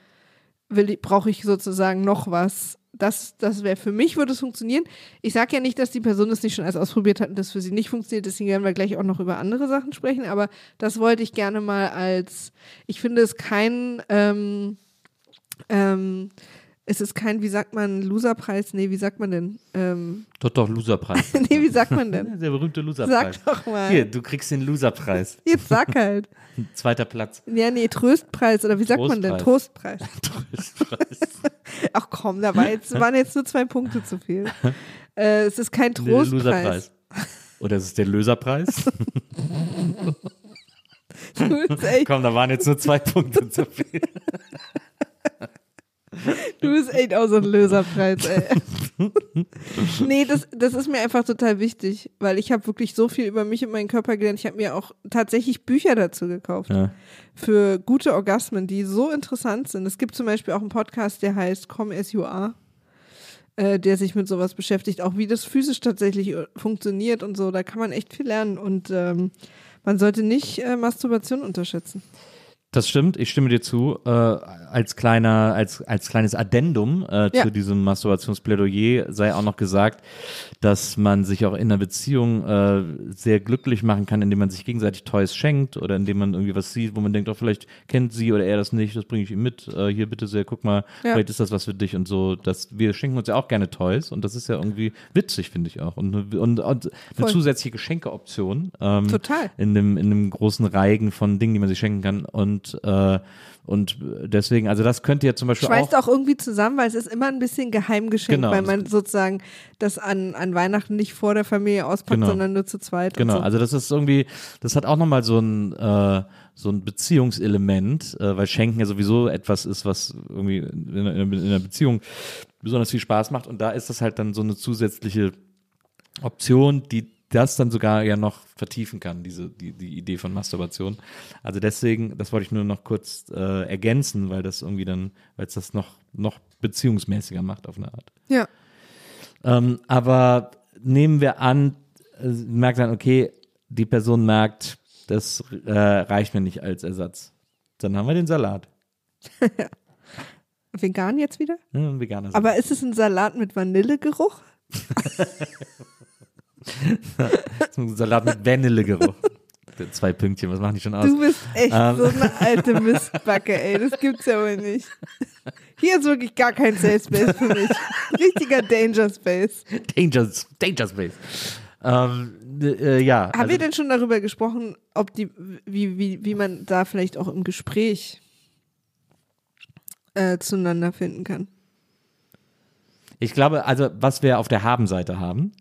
brauche ich sozusagen noch was. Das, das wäre für mich, würde es funktionieren. Ich sage ja nicht, dass die Person es nicht schon alles ausprobiert hat und das für sie nicht funktioniert. Deswegen werden wir gleich auch noch über andere Sachen sprechen. Aber das wollte ich gerne mal als, ich finde es kein, ähm, ähm, es ist kein, wie sagt man, Loserpreis? Nee, wie sagt man denn? Ähm, doch, doch, Loserpreis. [LAUGHS] nee, wie sagt man denn? [LAUGHS] Der berühmte Loserpreis. Sag doch mal. Hier, du kriegst den Loserpreis. [LAUGHS] Jetzt sag halt. Zweiter Platz. Ja, nee, Tröstpreis oder wie sagt man denn? Trostpreis. Trostpreis. Ach komm, da war jetzt, waren jetzt nur zwei Punkte zu viel. Äh, es ist kein Trostpreis. Loserpreis. Oder ist es der Löserpreis? Du bist, echt, Komm, da waren jetzt nur zwei Punkte zu viel. Du bist echt auch so ein Löserpreis, ey. [LAUGHS] nee, das, das ist mir einfach total wichtig, weil ich habe wirklich so viel über mich und meinen Körper gelernt. Ich habe mir auch tatsächlich Bücher dazu gekauft. Ja. für gute Orgasmen, die so interessant sind. Es gibt zum Beispiel auch einen Podcast, der heißt Come As You Are, äh, der sich mit sowas beschäftigt, auch wie das physisch tatsächlich äh, funktioniert und so. Da kann man echt viel lernen und ähm, man sollte nicht äh, Masturbation unterschätzen. Das stimmt, ich stimme dir zu. Äh, als kleiner, als, als kleines Addendum äh, Ja. zu diesem Masturbationsplädoyer sei auch noch gesagt, dass man sich auch in einer Beziehung äh, sehr glücklich machen kann, indem man sich gegenseitig Toys schenkt oder indem man irgendwie was sieht, wo man denkt, oh, vielleicht kennt sie oder er das nicht, das bringe ich ihm mit. Äh, hier bitte sehr, guck mal, Ja. vielleicht ist das was für dich und so. Das, wir schenken uns ja auch gerne Toys und das ist ja irgendwie witzig, finde ich auch. Und, und, und eine zusätzliche Geschenkeoption. Ähm, Total. in einem, in einem großen Reigen von Dingen, die man sich schenken kann. Und, äh, und deswegen, also das könnte ja zum Beispiel Schweißt auch. auch irgendwie zusammen, weil es ist immer ein bisschen Geheimgeschenk, Genau, weil man sozusagen das an, an Weihnachten nicht vor der Familie auspackt, Genau. sondern nur zu zweit. Genau, und so. also das ist irgendwie, das hat auch nochmal so ein, äh, so ein Beziehungselement, äh, weil Schenken ja sowieso etwas ist, was irgendwie in, in, in einer Beziehung besonders viel Spaß macht. Und da ist das halt dann so eine zusätzliche Option, die das dann sogar ja noch vertiefen kann, diese, die, die Idee von Masturbation. Also deswegen, das wollte ich nur noch kurz äh, ergänzen, weil das irgendwie dann, weil es das noch, noch beziehungsmäßiger macht auf eine Art. ja. Ähm, aber nehmen wir an, äh, merkt dann, okay, die Person merkt, das äh, reicht mir nicht als Ersatz. Dann haben wir den Salat. [LAUGHS] Vegan jetzt wieder? Ja, veganer Salat. Aber ist es ein Salat mit Vanillegeruch? [LAUGHS] [LAUGHS] Ein Salat mit Vanillegeruch. Zwei Pünktchen, was machen die schon aus? Du bist echt Ähm. so eine alte Mistbacke, ey. Das gibt's ja wohl nicht. Hier ist wirklich gar kein Safe Space für mich. Richtiger Danger Space. Danger, Danger Space. Ähm, äh, ja. Haben also, wir denn schon darüber gesprochen, ob die, wie, wie, wie man da vielleicht auch im Gespräch äh, zueinander finden kann? Ich glaube, also was wir auf der Habenseite haben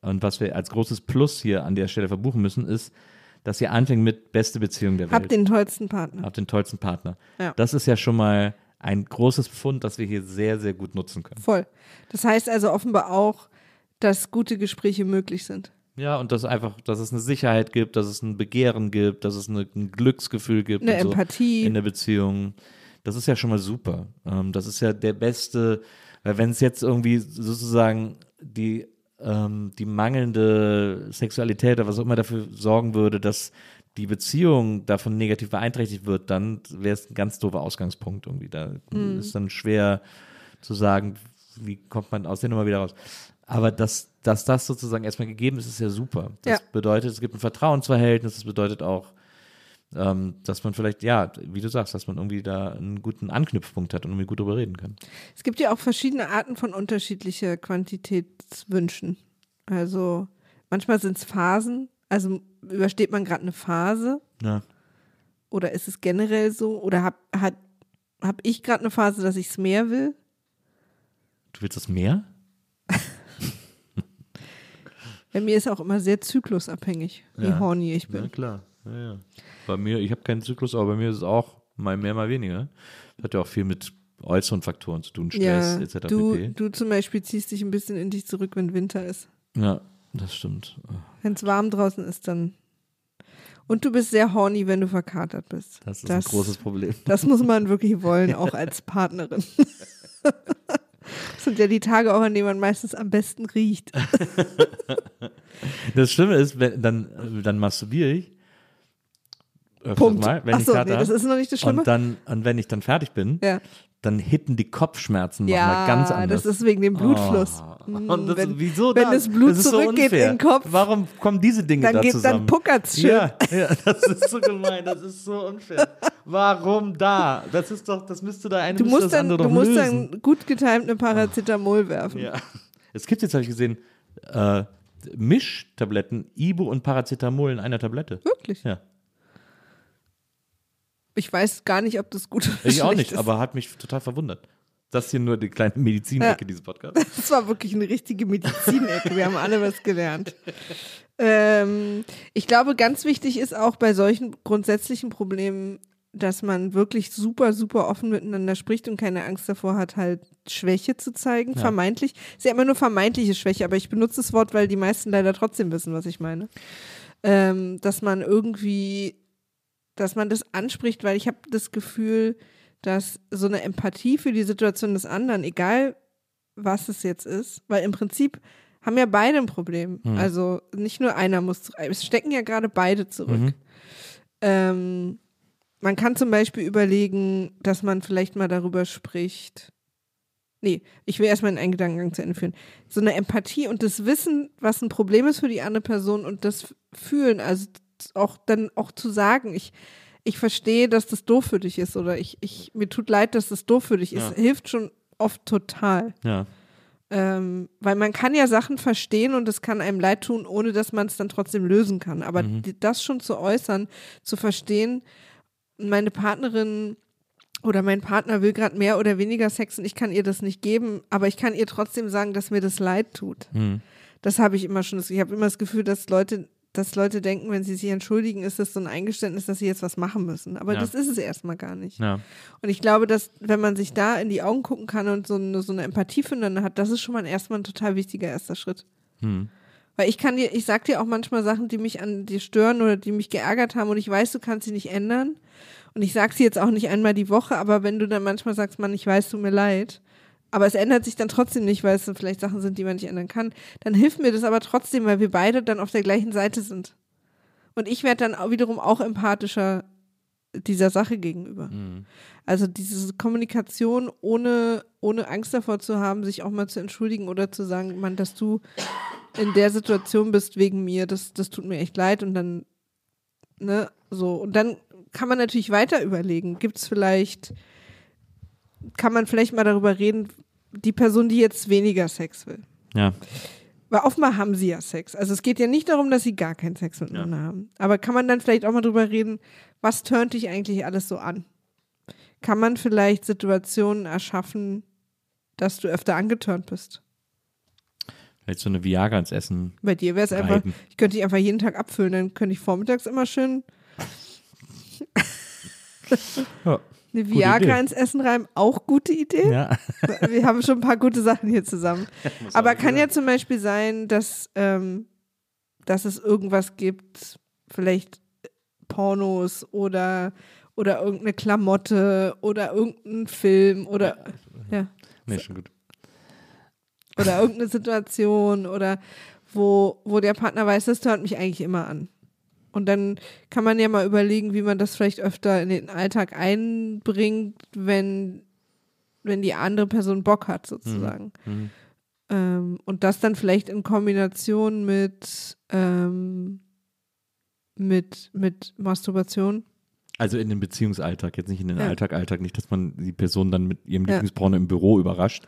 und was wir als großes Plus hier an der Stelle verbuchen müssen, ist, dass ihr anfängt mit beste Beziehung der Welt. Hab den tollsten Partner. Habt den tollsten Partner. Ja. Das ist ja schon mal ein großes Pfund, das wir hier sehr, sehr gut nutzen können. Voll. Das heißt also offenbar auch, dass gute Gespräche möglich sind. Ja, und dass einfach, dass es eine Sicherheit gibt, dass es ein Begehren gibt, dass es eine, ein Glücksgefühl gibt. Eine und so Empathie. In der Beziehung. Das ist ja schon mal super. Ähm, das ist ja der beste, weil wenn es jetzt irgendwie sozusagen die, ähm, die mangelnde Sexualität oder was auch immer dafür sorgen würde, dass die Beziehung davon negativ beeinträchtigt wird, dann wäre es ein ganz doofer Ausgangspunkt irgendwie. Da Mhm. ist dann schwer zu sagen, wie kommt man aus der Nummer wieder raus. Aber dass, dass das sozusagen erstmal gegeben ist, ist ja super. Das Ja. bedeutet, es gibt ein Vertrauensverhältnis, das bedeutet auch, ähm, dass man vielleicht, ja, wie du sagst, dass man irgendwie da einen guten Anknüpfpunkt hat und irgendwie gut drüber reden kann. Es gibt ja auch verschiedene Arten von unterschiedlicher Quantitätswünschen. Also manchmal sind es Phasen. Also übersteht man gerade eine Phase Ja. oder ist es generell so? Oder hab, hat, hab ich gerade eine Phase, dass ich es mehr will? Du willst das mehr? [LAUGHS] Bei mir ist auch immer sehr zyklusabhängig, wie Ja. horny ich bin. Ja, klar. Ja. Bei mir, ich habe keinen Zyklus, aber bei mir ist es auch mal mehr, mal weniger. Das hat ja auch viel mit äußeren Faktoren zu tun, Stress Ja, etc. du, pp. du zum Beispiel ziehst dich ein bisschen in dich zurück, wenn Winter ist. Ja, das stimmt. Wenn es warm draußen ist, dann. Und du bist sehr horny, wenn du verkatert bist. Das ist ein großes Problem. Das muss man wirklich [LAUGHS] wollen, auch als Partnerin. Das sind ja die Tage auch, an denen man meistens am besten riecht. [LAUGHS] Das Schlimme ist, wenn, dann, dann masturbiere ich. Punkt. Mal, wenn Achso, ich nee, das ist noch nicht das Schlimme. Und dann, und wenn ich dann fertig bin, ja, dann hitten die Kopfschmerzen nochmal ja ganz anders. das ist wegen dem Blutfluss. Oh. Hm, Und das, wenn wieso wenn da? das Blut das so zurückgeht unfair. in den Kopf, Warum kommen diese Dinge dann da geht zusammen? dann puckert's schön. Ja, ja, das ist so gemein, das ist so unfair. Warum da? Das ist doch, das müsste da eine Du musst das dann, andere du musst lösen. dann gut getimt eine Paracetamol werfen. Ja. Es gibt jetzt, habe ich gesehen, äh, Mischtabletten, Ibu und Paracetamol in einer Tablette. Wirklich? Ja. Ich weiß gar nicht, ob das gut oder Ich auch schlecht nicht, ist. aber hat mich total verwundert. Das hier nur die kleine Medizinecke Ja. dieses Podcasts. [LAUGHS] Das war wirklich eine richtige Medizinecke. Wir haben alle was gelernt. [LAUGHS] Ähm, ich glaube, ganz wichtig ist auch bei solchen grundsätzlichen Problemen, dass man wirklich super, super offen miteinander spricht und keine Angst davor hat, halt Schwäche zu zeigen, vermeintlich. Ist ja immer nur vermeintliche Schwäche, aber ich benutze das Wort, weil die meisten leider trotzdem wissen, was ich meine. Ähm, dass man irgendwie, dass man das anspricht, weil ich habe das Gefühl, dass so eine Empathie für die Situation des anderen, egal was es jetzt ist, weil im Prinzip haben ja beide ein Problem. Also nicht nur einer muss, es stecken ja gerade beide zurück. Mhm. Ähm, man kann zum Beispiel überlegen, dass man vielleicht mal darüber spricht. Nee, ich will erstmal einen Gedankengang zu Ende führen. So eine Empathie und das Wissen, was ein Problem ist für die andere Person und das Fühlen, also auch dann auch zu sagen, ich, ich verstehe, dass das doof für dich ist oder ich, ich, mir tut leid, dass das doof für dich ist, Ja. hilft schon oft total. Ja. Ähm, weil man kann ja Sachen verstehen und es kann einem leid tun, ohne dass man es dann trotzdem lösen kann. Aber die, das schon zu äußern, zu verstehen, meine Partnerin oder mein Partner will gerade mehr oder weniger Sex und ich kann ihr das nicht geben, aber ich kann ihr trotzdem sagen, dass mir das leid tut. Hm. Das habe ich immer schon. Ich habe immer das Gefühl, dass Leute, dass Leute denken, wenn sie sich entschuldigen, ist das so ein Eingeständnis, dass sie jetzt was machen müssen. Aber Ja. das ist es erstmal gar nicht. Ja. Und ich glaube, dass, wenn man sich da in die Augen gucken kann und so eine, so eine Empathie füreinander hat, das ist schon mal erstmal ein total wichtiger erster Schritt. Hm. Weil ich kann dir, ich sag dir auch manchmal Sachen, die mich an dir stören oder die mich geärgert haben und ich weiß, du kannst sie nicht ändern. Und ich sag sie jetzt auch nicht einmal die Woche, aber wenn du dann manchmal sagst, Mann, ich weiß, tut mir leid, aber es ändert sich dann trotzdem nicht, weil es dann vielleicht Sachen sind, die man nicht ändern kann, dann hilft mir das aber trotzdem, weil wir beide dann auf der gleichen Seite sind. Und ich werde dann auch wiederum auch empathischer dieser Sache gegenüber. Also diese Kommunikation ohne, ohne Angst davor zu haben, sich auch mal zu entschuldigen oder zu sagen, Mann, dass du in der Situation bist wegen mir, das, das tut mir echt leid und dann, ne, so. Und dann kann man natürlich weiter überlegen, gibt es vielleicht, kann man vielleicht mal darüber reden, die Person, die jetzt weniger Sex will. Ja. Weil offenbar haben sie ja Sex. Also es geht ja nicht darum, dass sie gar keinen Sex miteinander haben. Aber kann man dann vielleicht auch mal drüber reden, was turnt dich eigentlich alles so an? Kann man vielleicht Situationen erschaffen, dass du öfter angeturnt bist? Vielleicht so eine Viagra ins Essen. Bei dir wäre es einfach, ich könnte dich einfach jeden Tag abfüllen, dann könnte ich vormittags immer schön Ja. Eine Viagra ins Essen reiben. Auch gute Idee. Ja. [LAUGHS] Wir haben schon ein paar gute Sachen hier zusammen. [LAUGHS] Aber kann wieder- ja zum Beispiel sein, dass, ähm, dass es irgendwas gibt, vielleicht Pornos oder, oder irgendeine Klamotte oder irgendein Film oder, ja, Nee, schon gut. oder irgendeine Situation oder wo, wo der Partner weiß, das hört mich eigentlich immer an. Und dann kann man ja mal überlegen, wie man das vielleicht öfter in den Alltag einbringt, wenn, wenn die andere Person Bock hat, sozusagen. Mhm. Ähm, und das dann vielleicht in Kombination mit, ähm, mit, mit Masturbation. Also in den Beziehungsalltag, jetzt nicht in den Ja. Alltag, Alltag, nicht, dass man die Person dann mit ihrem Ja. Lieblingsporno im Büro überrascht.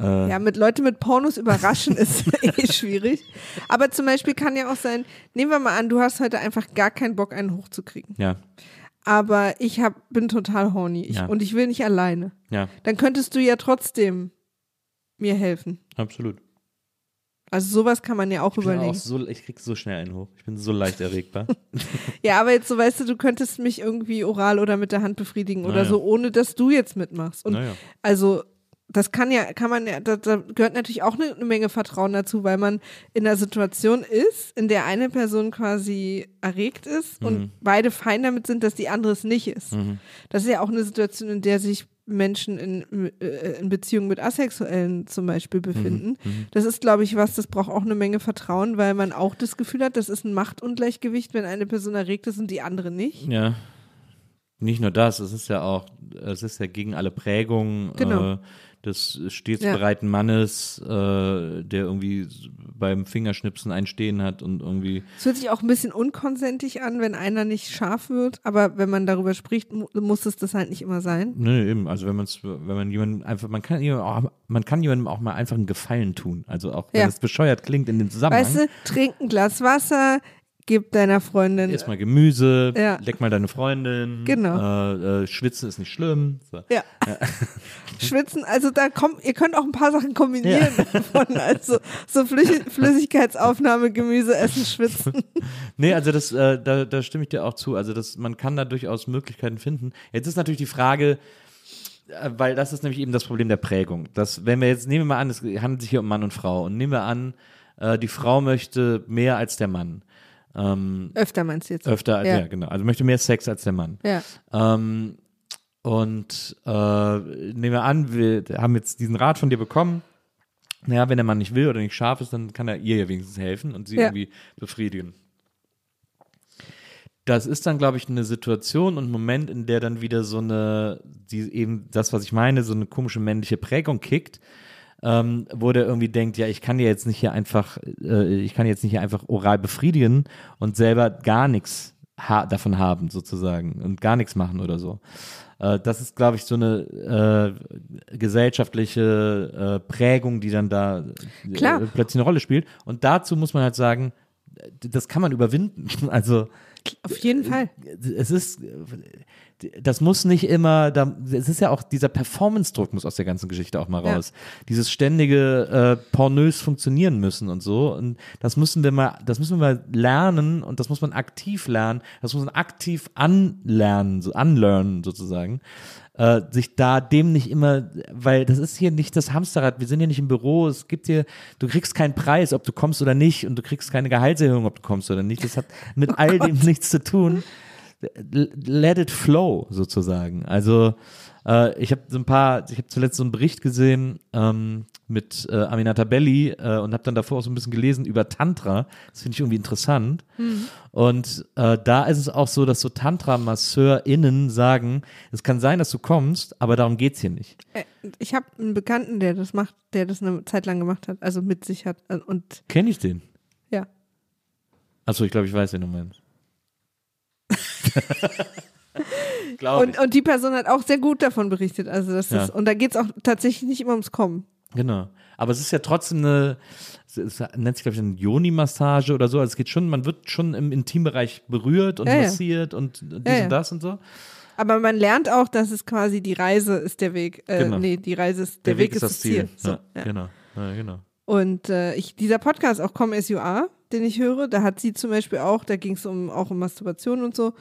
Äh, Ja, mit Leute mit Pornos überraschen ist [LAUGHS] [LAUGHS] eh schwierig. Aber zum Beispiel kann ja auch sein, nehmen wir mal an, du hast heute einfach gar keinen Bock, einen hochzukriegen. ja, Aber ich hab, bin total horny ich, Ja. und ich will nicht alleine. ja, Dann könntest du ja trotzdem mir helfen. absolut. Also sowas kann man ja auch Ich, überlegen. auch so, ich krieg so schnell einen hoch. Ich bin so leicht erregbar. [LAUGHS] Ja, aber jetzt so weißt du, du könntest mich irgendwie oral oder mit der Hand befriedigen oder Naja. so, ohne dass du jetzt mitmachst. Und naja. also das kann ja, kann man ja, da, da gehört natürlich auch eine, eine Menge Vertrauen dazu, weil man in einer Situation ist, in der eine Person quasi erregt ist und beide fein damit sind, dass die andere es nicht ist. Das ist ja auch eine Situation, in der sich Menschen in, äh, in Beziehung mit Asexuellen zum Beispiel befinden. Das ist, glaube ich, was, das braucht auch eine Menge Vertrauen, weil man auch das Gefühl hat, das ist ein Machtungleichgewicht, wenn eine Person erregt ist und die andere nicht. Ja. Nicht nur das, es ist ja auch, es ist ja gegen alle Prägungen Genau. äh, des stets Ja. bereiten Mannes, äh, der irgendwie beim Fingerschnipsen ein Stehen hat und irgendwie Es hört sich auch ein bisschen unkonsentig an, wenn einer nicht scharf wird, aber wenn man darüber spricht, mu muss es das halt nicht immer sein. Nee, eben. Also wenn man es, wenn man jemanden einfach, man kann jemandem auch, man kann jemandem auch mal einfach einen Gefallen tun. Also auch wenn Ja. es bescheuert klingt in dem Zusammenhang. Weißt du, trink ein Glas Wasser, gib deiner Freundin. Iss mal Gemüse, Ja. leck mal deine Freundin. Genau. Äh, äh, schwitzen ist nicht schlimm. So. Ja. [LAUGHS] Schwitzen, also da kommt, ihr könnt auch ein paar Sachen kombinieren davon. Also so Flüssi [LAUGHS] Flüssigkeitsaufnahme, Gemüse essen, schwitzen. [LAUGHS] Nee, also das, äh, da, da stimme ich dir auch zu. Also das, man kann da durchaus Möglichkeiten finden. Jetzt ist natürlich die Frage, äh, weil das ist nämlich eben das Problem der Prägung. Dass, wenn wir jetzt, nehmen wir mal an, es handelt sich hier um Mann und Frau und nehmen wir an, äh, die Frau möchte mehr als der Mann. Ähm, Öfter meinst du jetzt? öfter, als, ja. Ja. genau. Also möchte mehr Sex als der Mann. Ja. Ähm, und äh, nehmen wir an, wir haben jetzt diesen Rat von dir bekommen. Naja, wenn der Mann nicht will oder nicht scharf ist, dann kann er ihr ja wenigstens helfen und sie Ja. irgendwie befriedigen. Das ist dann, glaube ich, eine Situation und Moment, in der dann wieder so eine, die eben das, was ich meine, so eine komische männliche Prägung kickt, ähm, wo der irgendwie denkt, ja, ich kann ja jetzt nicht hier einfach, äh, ich kann jetzt nicht hier einfach oral befriedigen und selber gar nichts ha davon haben, sozusagen, und gar nichts machen oder so. Äh, das ist, glaube ich, so eine äh, gesellschaftliche äh, Prägung, die dann da äh, plötzlich eine Rolle spielt. Und dazu muss man halt sagen, das kann man überwinden. [LAUGHS] Also Auf jeden Fall. es ist, das muss nicht immer, da, es ist ja auch, dieser Performance-Druck muss aus der ganzen Geschichte auch mal Ja. raus. Dieses ständige äh, pornös funktionieren müssen und so. Und das müssen wir mal, das müssen wir mal lernen und das muss man aktiv lernen. Das muss man aktiv anlernen, so unlearnen sozusagen. Äh, sich da dem nicht immer, weil das ist hier nicht das Hamsterrad, wir sind hier nicht im Büro, es gibt hier, du kriegst keinen Preis, ob du kommst oder nicht und du kriegst keine Gehaltserhöhung, ob du kommst oder nicht. Das hat mit all dem [LAUGHS] nichts zu tun let it flow sozusagen. Also äh, ich habe so ein paar, ich habe zuletzt so einen Bericht gesehen ähm, mit äh, Aminata Belli äh, und habe dann davor auch so ein bisschen gelesen über Tantra. Das finde ich irgendwie interessant. Und äh, da ist es auch so, dass so Tantra-MasseurInnen sagen, es kann sein, dass du kommst, aber darum geht's hier nicht. Äh, Ich habe einen Bekannten, der das macht, der das eine Zeit lang gemacht hat, also mit sich hat. äh, Und Kenne ich den? ja. Achso, ich glaube, ich weiß, wen du meinst. [LAUGHS] Und, und die Person hat auch sehr gut davon berichtet. Also das Ja. ist, und da geht es auch tatsächlich nicht immer ums Kommen. Genau. Aber es ist ja trotzdem eine, es nennt sich, glaube ich, eine Yoni-Massage oder so. Also es geht schon, man wird schon im Intimbereich berührt und Ja, ja. massiert und dies Ja, ja. und das und so. Aber man lernt auch, dass es quasi die Reise ist der Weg. Äh, Genau. Nee, die Reise ist der, Weg, ist das Ziel. So, ja, ja. Genau. Ja, genau. Und äh, ich, dieser Podcast, auch Come Are, den ich höre, da hat sie zum Beispiel auch, da ging es um, auch um Masturbation und so.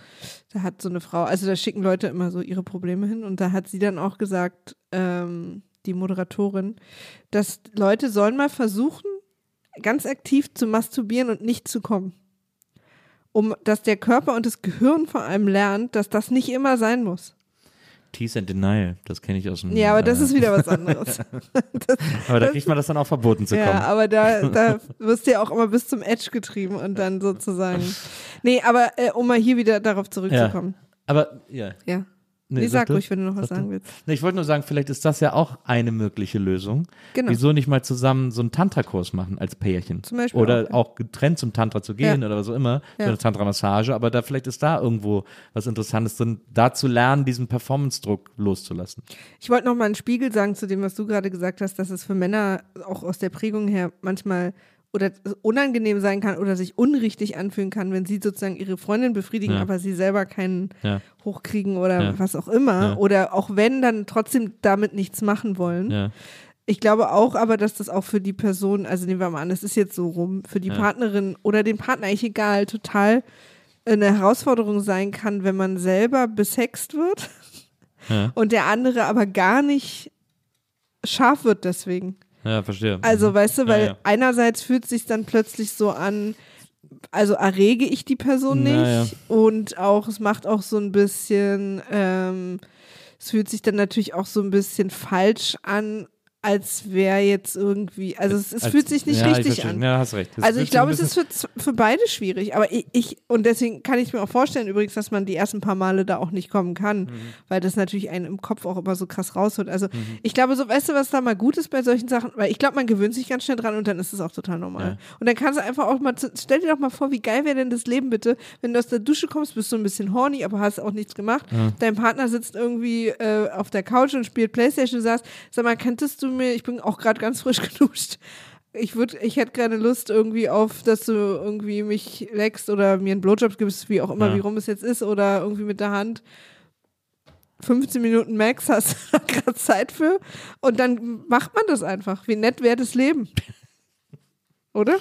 Da hat so eine Frau, also da schicken Leute immer so ihre Probleme hin und da hat sie dann auch gesagt, ähm, die Moderatorin, dass Leute sollen mal versuchen, ganz aktiv zu masturbieren und nicht zu kommen. Um, dass der Körper und das Gehirn vor allem lernt, dass das nicht immer sein muss. Tease and Denial, das kenne ich aus dem. Ja, aber das äh, ist wieder was [LAUGHS] anderes. [LAUGHS] Aber da kriegt man das dann auch verboten zu kommen. Ja, aber da, da [LAUGHS] wirst du ja auch immer bis zum Edge getrieben und dann sozusagen. Nee, aber äh, um mal hier wieder darauf zurückzukommen. aber, ja. Ja. Nee, sag sag ruhig, wenn du noch was Sag sagen willst. Nee, ich wollte nur sagen, vielleicht ist das ja auch eine mögliche Lösung. Genau. Wieso nicht mal zusammen so einen Tantra-Kurs machen als Pärchen? Zum Beispiel Oder auch, ja. auch getrennt zum Tantra zu gehen Ja. oder was auch immer, so Ja. eine Tantra-Massage, aber da vielleicht ist da irgendwo was Interessantes drin, da zu lernen, diesen Performance-Druck loszulassen. Ich wollte noch mal einen Spiegel sagen zu dem, was du gerade gesagt hast, dass es für Männer auch aus der Prägung her manchmal oder unangenehm sein kann oder sich unrichtig anfühlen kann, wenn sie sozusagen ihre Freundin befriedigen, Ja. aber sie selber keinen Ja. hochkriegen oder Ja. was auch immer. Oder auch wenn, dann trotzdem damit nichts machen wollen. Ich glaube auch aber, dass das auch für die Person, also nehmen wir mal an, es ist jetzt so rum, für die. Partnerin oder den Partner eigentlich egal, total eine Herausforderung sein kann, wenn man selber besext wird und der andere aber gar nicht scharf wird deswegen. Ja, verstehe. Also, Mhm. weißt du, Ja, weil ja. einerseits fühlt sich dann plötzlich so an, also errege ich die Person nicht Ja, ja. und auch, es macht auch so ein bisschen, ähm, es fühlt sich dann natürlich auch so ein bisschen falsch an, als wäre jetzt irgendwie, also es, es Als- fühlt sich nicht ja, ich richtig an. Ja, hast recht. Das Also ich glaube, es ist für, für beide schwierig. Aber ich, ich, und deswegen kann ich mir auch vorstellen übrigens, dass man die ersten paar Male da auch nicht kommen kann, Mhm. weil das natürlich einen im Kopf auch immer so krass rausholt. Also ich glaube, so, weißt du, was da mal gut ist bei solchen Sachen? Weil ich glaube, man gewöhnt sich ganz schnell dran und dann ist es auch total normal. Ja. Und dann kannst du einfach auch mal, stell dir doch mal vor, wie geil wäre denn das Leben bitte, wenn du aus der Dusche kommst, bist du ein bisschen horny, aber hast auch nichts gemacht. Dein Partner sitzt irgendwie äh, auf der Couch und spielt Playstation und sagst, sag mal, könntest du mir, ich bin auch gerade ganz frisch [LAUGHS] geduscht, ich würde, ich hätte gerne Lust irgendwie auf, dass du irgendwie mich leckst oder mir einen Blowjob gibst, wie auch immer, Ja. wie rum es jetzt ist, oder irgendwie mit der Hand. 15 Minuten Max [LAUGHS] hast du gerade Zeit für und dann macht man das einfach. Wie nett wäre das Leben. [LAUGHS] Oder?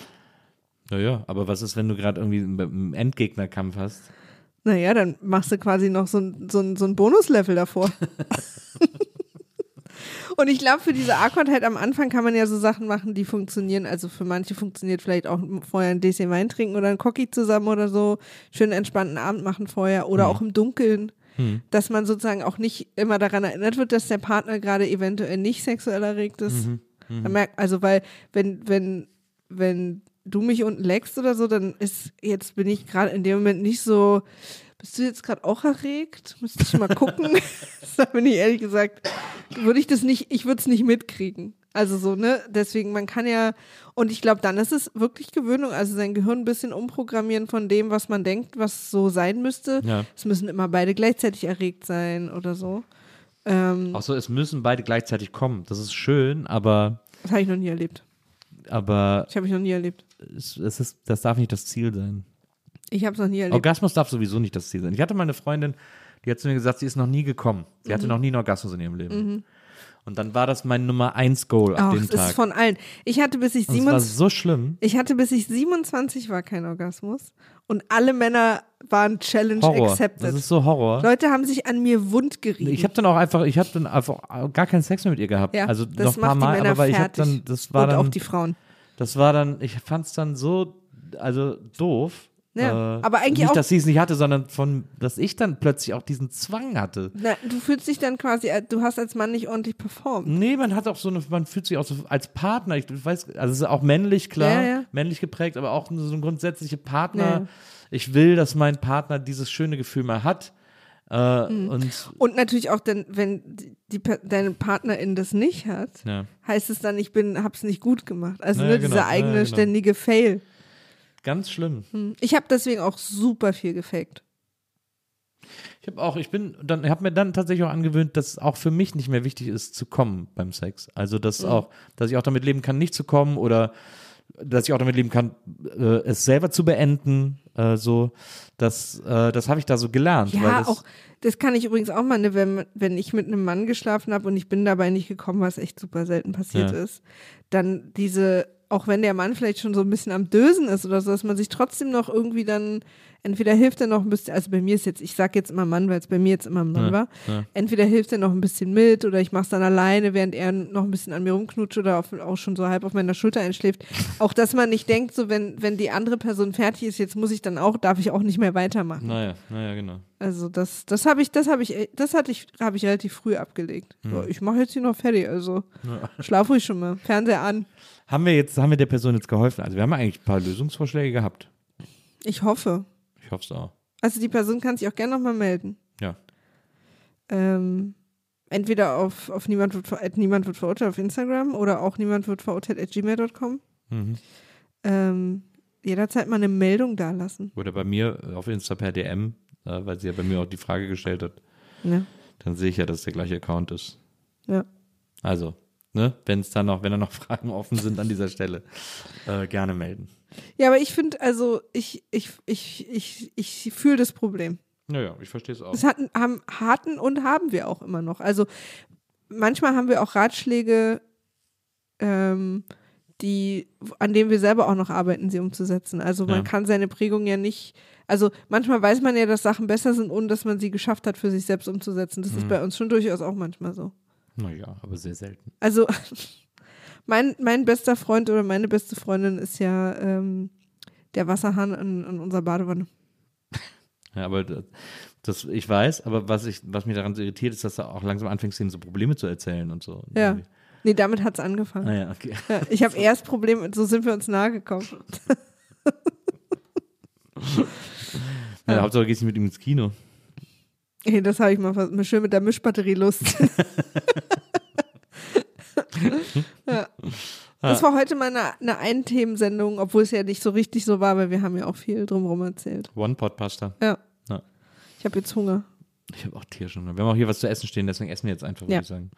Ja, ja, aber was ist, wenn du gerade irgendwie einen Endgegnerkampf hast? Naja, dann machst du quasi noch so so so ein Bonuslevel davor. Und ich glaube, für diese A-Content am Anfang kann man ja so Sachen machen, die funktionieren. Also für manche funktioniert vielleicht auch vorher ein Desi Wein trinken oder ein Cocky zusammen oder so. Schönen entspannten Abend machen vorher oder auch im Dunkeln. Dass man sozusagen auch nicht immer daran erinnert wird, dass der Partner gerade eventuell nicht sexuell erregt ist. Man merkt, also weil, wenn, wenn, wenn du mich unten leckst oder so, dann ist, jetzt bin ich gerade in dem Moment nicht so, bist du jetzt gerade auch erregt? Müsste ich mal gucken. [LAUGHS] [LAUGHS] da bin ich ehrlich gesagt, würde ich das nicht, ich würde es nicht mitkriegen. Also so, ne? Deswegen, man kann ja, und ich glaube, dann ist es wirklich Gewöhnung, also sein Gehirn ein bisschen umprogrammieren von dem, was man denkt, was so sein müsste. Ja. Es müssen immer beide gleichzeitig erregt sein oder so. Ähm, so, es müssen beide gleichzeitig kommen. Das ist schön, aber, das habe ich noch nie erlebt. aber Ich habe ich noch nie erlebt. es, es ist, das darf nicht das Ziel sein. Ich habe es noch nie erlebt. Orgasmus darf sowieso nicht das Ziel sein. Ich hatte mal eine Freundin, die hat zu mir gesagt, sie ist noch nie gekommen. Sie Mhm. hatte noch nie einen Orgasmus in ihrem Leben. Und dann war das mein Nummer eins Goal ab dem Tag. ist von allen. Ich hatte bis ich Und es war 27, so schlimm. ich hatte bis ich 27 war kein Orgasmus und alle Männer waren Challenge Horror. accepted. Das ist so Horror. Leute haben sich an mir wund gerieben. Ich habe dann auch einfach, ich habe dann einfach gar keinen Sex mehr mit ihr gehabt. ja, also das noch ein paar Mal, aber weil ich habe dann, das war und dann, auch die Frauen. das war dann, ich fand es dann so, also doof. Ja, äh, aber eigentlich nicht, auch- dass sie es nicht hatte, sondern von, dass ich dann plötzlich auch diesen Zwang hatte. Na, du fühlst dich dann quasi, äh, du hast als Mann nicht ordentlich performt. Nee, man hat auch so eine, man fühlt sich auch so als Partner, ich weiß, also es ist auch männlich, klar, Ja, ja. männlich geprägt, aber auch so ein grundsätzliche Partner. Ich will, dass mein Partner dieses schöne Gefühl mal hat. Äh, Mhm. Und Und natürlich auch, denn, wenn die, die, deine Partnerin das nicht hat, heißt es dann, ich bin, hab's nicht gut gemacht. Also ne, genau. dieser Ja, eigene genau. ständige Fail. Ganz schlimm. Ich habe deswegen auch super viel gefaked. Ich habe auch, ich bin, dann habe mir dann tatsächlich auch angewöhnt, dass auch für mich nicht mehr wichtig ist zu kommen beim Sex. Also dass auch, dass ich auch damit leben kann, nicht zu kommen oder dass ich auch damit leben kann, äh, es selber zu beenden. Äh, so, das, äh, das habe ich da so gelernt. Ja, das, auch, das kann ich übrigens auch mal, ne, wenn, wenn ich mit einem Mann geschlafen habe und ich bin dabei nicht gekommen, was echt super selten passiert Ja. ist, dann diese, auch wenn der Mann vielleicht schon so ein bisschen am Dösen ist oder so, dass man sich trotzdem noch irgendwie dann, entweder hilft er noch ein bisschen, also bei mir ist jetzt, ich sag jetzt immer Mann, weil es bei mir jetzt immer ein Mann Ja, war, ja. entweder hilft er noch ein bisschen mit oder ich mach's dann alleine, während er noch ein bisschen an mir rumknutscht oder auf, auch schon so halb auf meiner Schulter einschläft. [LAUGHS] Auch, dass man nicht denkt, so wenn, wenn die andere Person fertig ist, jetzt muss ich dann auch, darf ich auch nicht mehr weitermachen. Naja, naja, genau. Also das, das habe ich, das habe ich, das hatte ich, habe ich relativ früh abgelegt. So, ich mache jetzt hier noch fertig, also schlaf ruhig schon mal, Fernseher an. Haben wir jetzt, haben wir der Person jetzt geholfen? Also wir haben eigentlich ein paar Lösungsvorschläge gehabt. Ich hoffe. Ich hoffe es auch. Also die Person kann sich auch gerne nochmal melden. Ja. Ähm, entweder auf, auf niemand, wird, ver- niemand wird verurteilt auf Instagram oder auch niemand wird verurteilt at gmail.com. Mhm. Ähm, jederzeit mal eine Meldung dalassen. Oder bei mir auf Insta per DM, äh, weil sie ja bei mir auch die Frage gestellt hat. Ja. Dann sehe ich ja, dass es der gleiche Account ist. ja. Also, ne, wenn es dann noch, wenn da noch [LAUGHS] Fragen offen sind an dieser Stelle, äh, gerne melden. Ja, aber ich finde, also ich, ich, ich, ich, ich fühle das Problem. Naja, ich verstehe es auch. Das hatten, haben, hatten und haben wir auch immer noch. Also manchmal haben wir auch Ratschläge, ähm, die, an denen wir selber auch noch arbeiten, sie umzusetzen. Also man Ja. kann seine Prägung ja nicht, also manchmal weiß man ja, dass Sachen besser sind, ohne dass man sie geschafft hat, für sich selbst umzusetzen. Das ist bei uns schon durchaus auch manchmal so. Naja, aber sehr selten. Also [LAUGHS] mein, mein bester Freund oder meine beste Freundin ist ja ähm, der Wasserhahn in, in unserer Badewanne. [LAUGHS] Ja, aber das, das, ich weiß, aber was, ich, was mich daran so irritiert, ist, dass du auch langsam anfängst, ihnen so Probleme zu erzählen und so. Ja. Irgendwie. Nee, damit hat es angefangen. Naja, okay. Ja, ich habe erst Probleme, so sind wir uns nahe gekommen. [LAUGHS] Ja, Hauptsache gehst du mit ihm ins Kino. [LAUGHS] Hey, das habe ich mal vers- schön mit der Mischbatterie Lust. [LAUGHS] ja. Das war heute mal eine, eine Einthemensendung, obwohl es ja nicht so richtig so war, weil wir haben ja auch viel drumherum erzählt. One-Pot-Pasta. Ja. Ja. Ich habe jetzt Hunger. Ich habe auch Tier schon. Wir haben auch hier was zu essen stehen, deswegen essen wir jetzt einfach, würde Ja. ich sagen.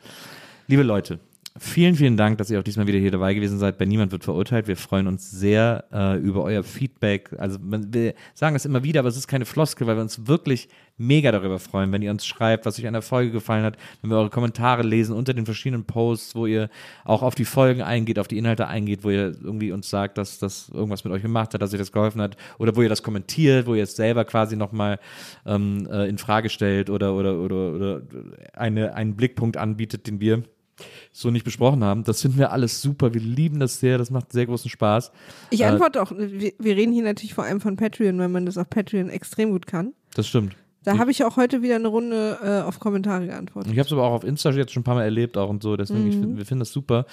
Liebe Leute, vielen, vielen Dank, dass ihr auch diesmal wieder hier dabei gewesen seid. Bei Niemand wird verurteilt. Wir freuen uns sehr äh, über euer Feedback. Also wir sagen es immer wieder, aber es ist keine Floskel, weil wir uns wirklich mega darüber freuen, wenn ihr uns schreibt, was euch an der Folge gefallen hat, wenn wir eure Kommentare lesen unter den verschiedenen Posts, wo ihr auch auf die Folgen eingeht, auf die Inhalte eingeht, wo ihr irgendwie uns sagt, dass das irgendwas mit euch gemacht hat, dass euch das geholfen hat, oder wo ihr das kommentiert, wo ihr es selber quasi nochmal ähm, äh, in Frage stellt oder, oder, oder, oder eine, einen Blickpunkt anbietet, den wir so nicht besprochen haben. Das finden wir alles super. Wir lieben das sehr. Das macht sehr großen Spaß. Ich Äh, antworte auch, wir, wir reden hier natürlich vor allem von Patreon, weil man das auf Patreon extrem gut kann. Das stimmt. Da habe ich auch heute wieder eine Runde äh, auf Kommentare geantwortet. Ich habe es aber auch auf Insta jetzt schon ein paar Mal erlebt auch und so, deswegen ich Mhm. find, wir finden das super.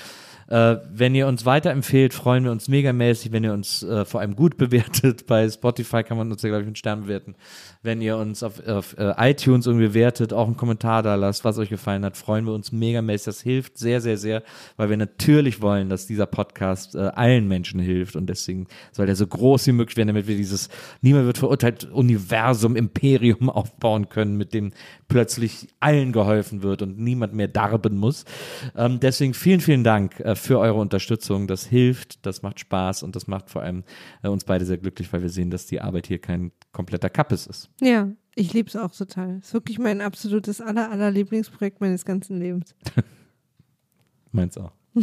Äh, wenn ihr uns weiterempfehlt, freuen wir uns megamäßig, wenn ihr uns äh, vor allem gut [LAUGHS] bewertet. Bei Spotify kann man uns ja, glaube ich, mit Sternen bewerten. Wenn ihr uns auf, auf äh, iTunes irgendwie bewertet, auch einen Kommentar da lasst, was euch gefallen hat, freuen wir uns megamäßig. Das hilft sehr, sehr, sehr, weil wir natürlich wollen, dass dieser Podcast äh, allen Menschen hilft und deswegen soll der so groß wie möglich werden, damit wir dieses Niemand wird verurteilt Universum, Imperium [LAUGHS] aufbauen können, mit dem plötzlich allen geholfen wird und niemand mehr darben muss. Ähm, deswegen vielen, vielen Dank äh, für eure Unterstützung. Das hilft, das macht Spaß und das macht vor allem äh, uns beide sehr glücklich, weil wir sehen, dass die Arbeit hier kein kompletter Kappes ist. Ja, ich liebe es auch total. Ist wirklich mein absolutes aller, aller Lieblingsprojekt meines ganzen Lebens. [LAUGHS] Meins auch. [LAUGHS]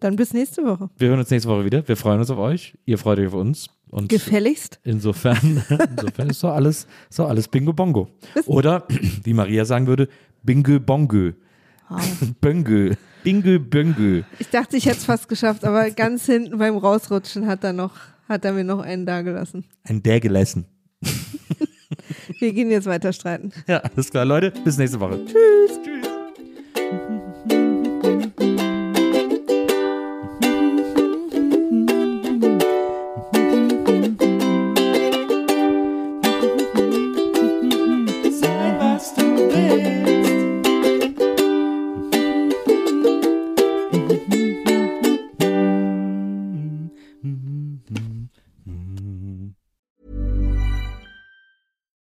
Dann bis nächste Woche. Wir hören uns nächste Woche wieder. Wir freuen uns auf euch. Ihr freut euch auf uns. Und Gefälligst. insofern, [LAUGHS] insofern ist doch alles, doch alles Bingo Bongo. Oder, [CLEARS THROAT] wie Maria sagen würde, Bingo Bongo. [LAUGHS] Böngö. Bingo Böngö. Ich dachte, ich hätte es fast geschafft, aber ganz hinten beim Rausrutschen hat er noch, hat er mir noch einen dagelassen. Ein der gelassen. Wir gehen jetzt weiter streiten. Ja, alles klar, Leute. Bis nächste Woche. Tschüss. Tschüss.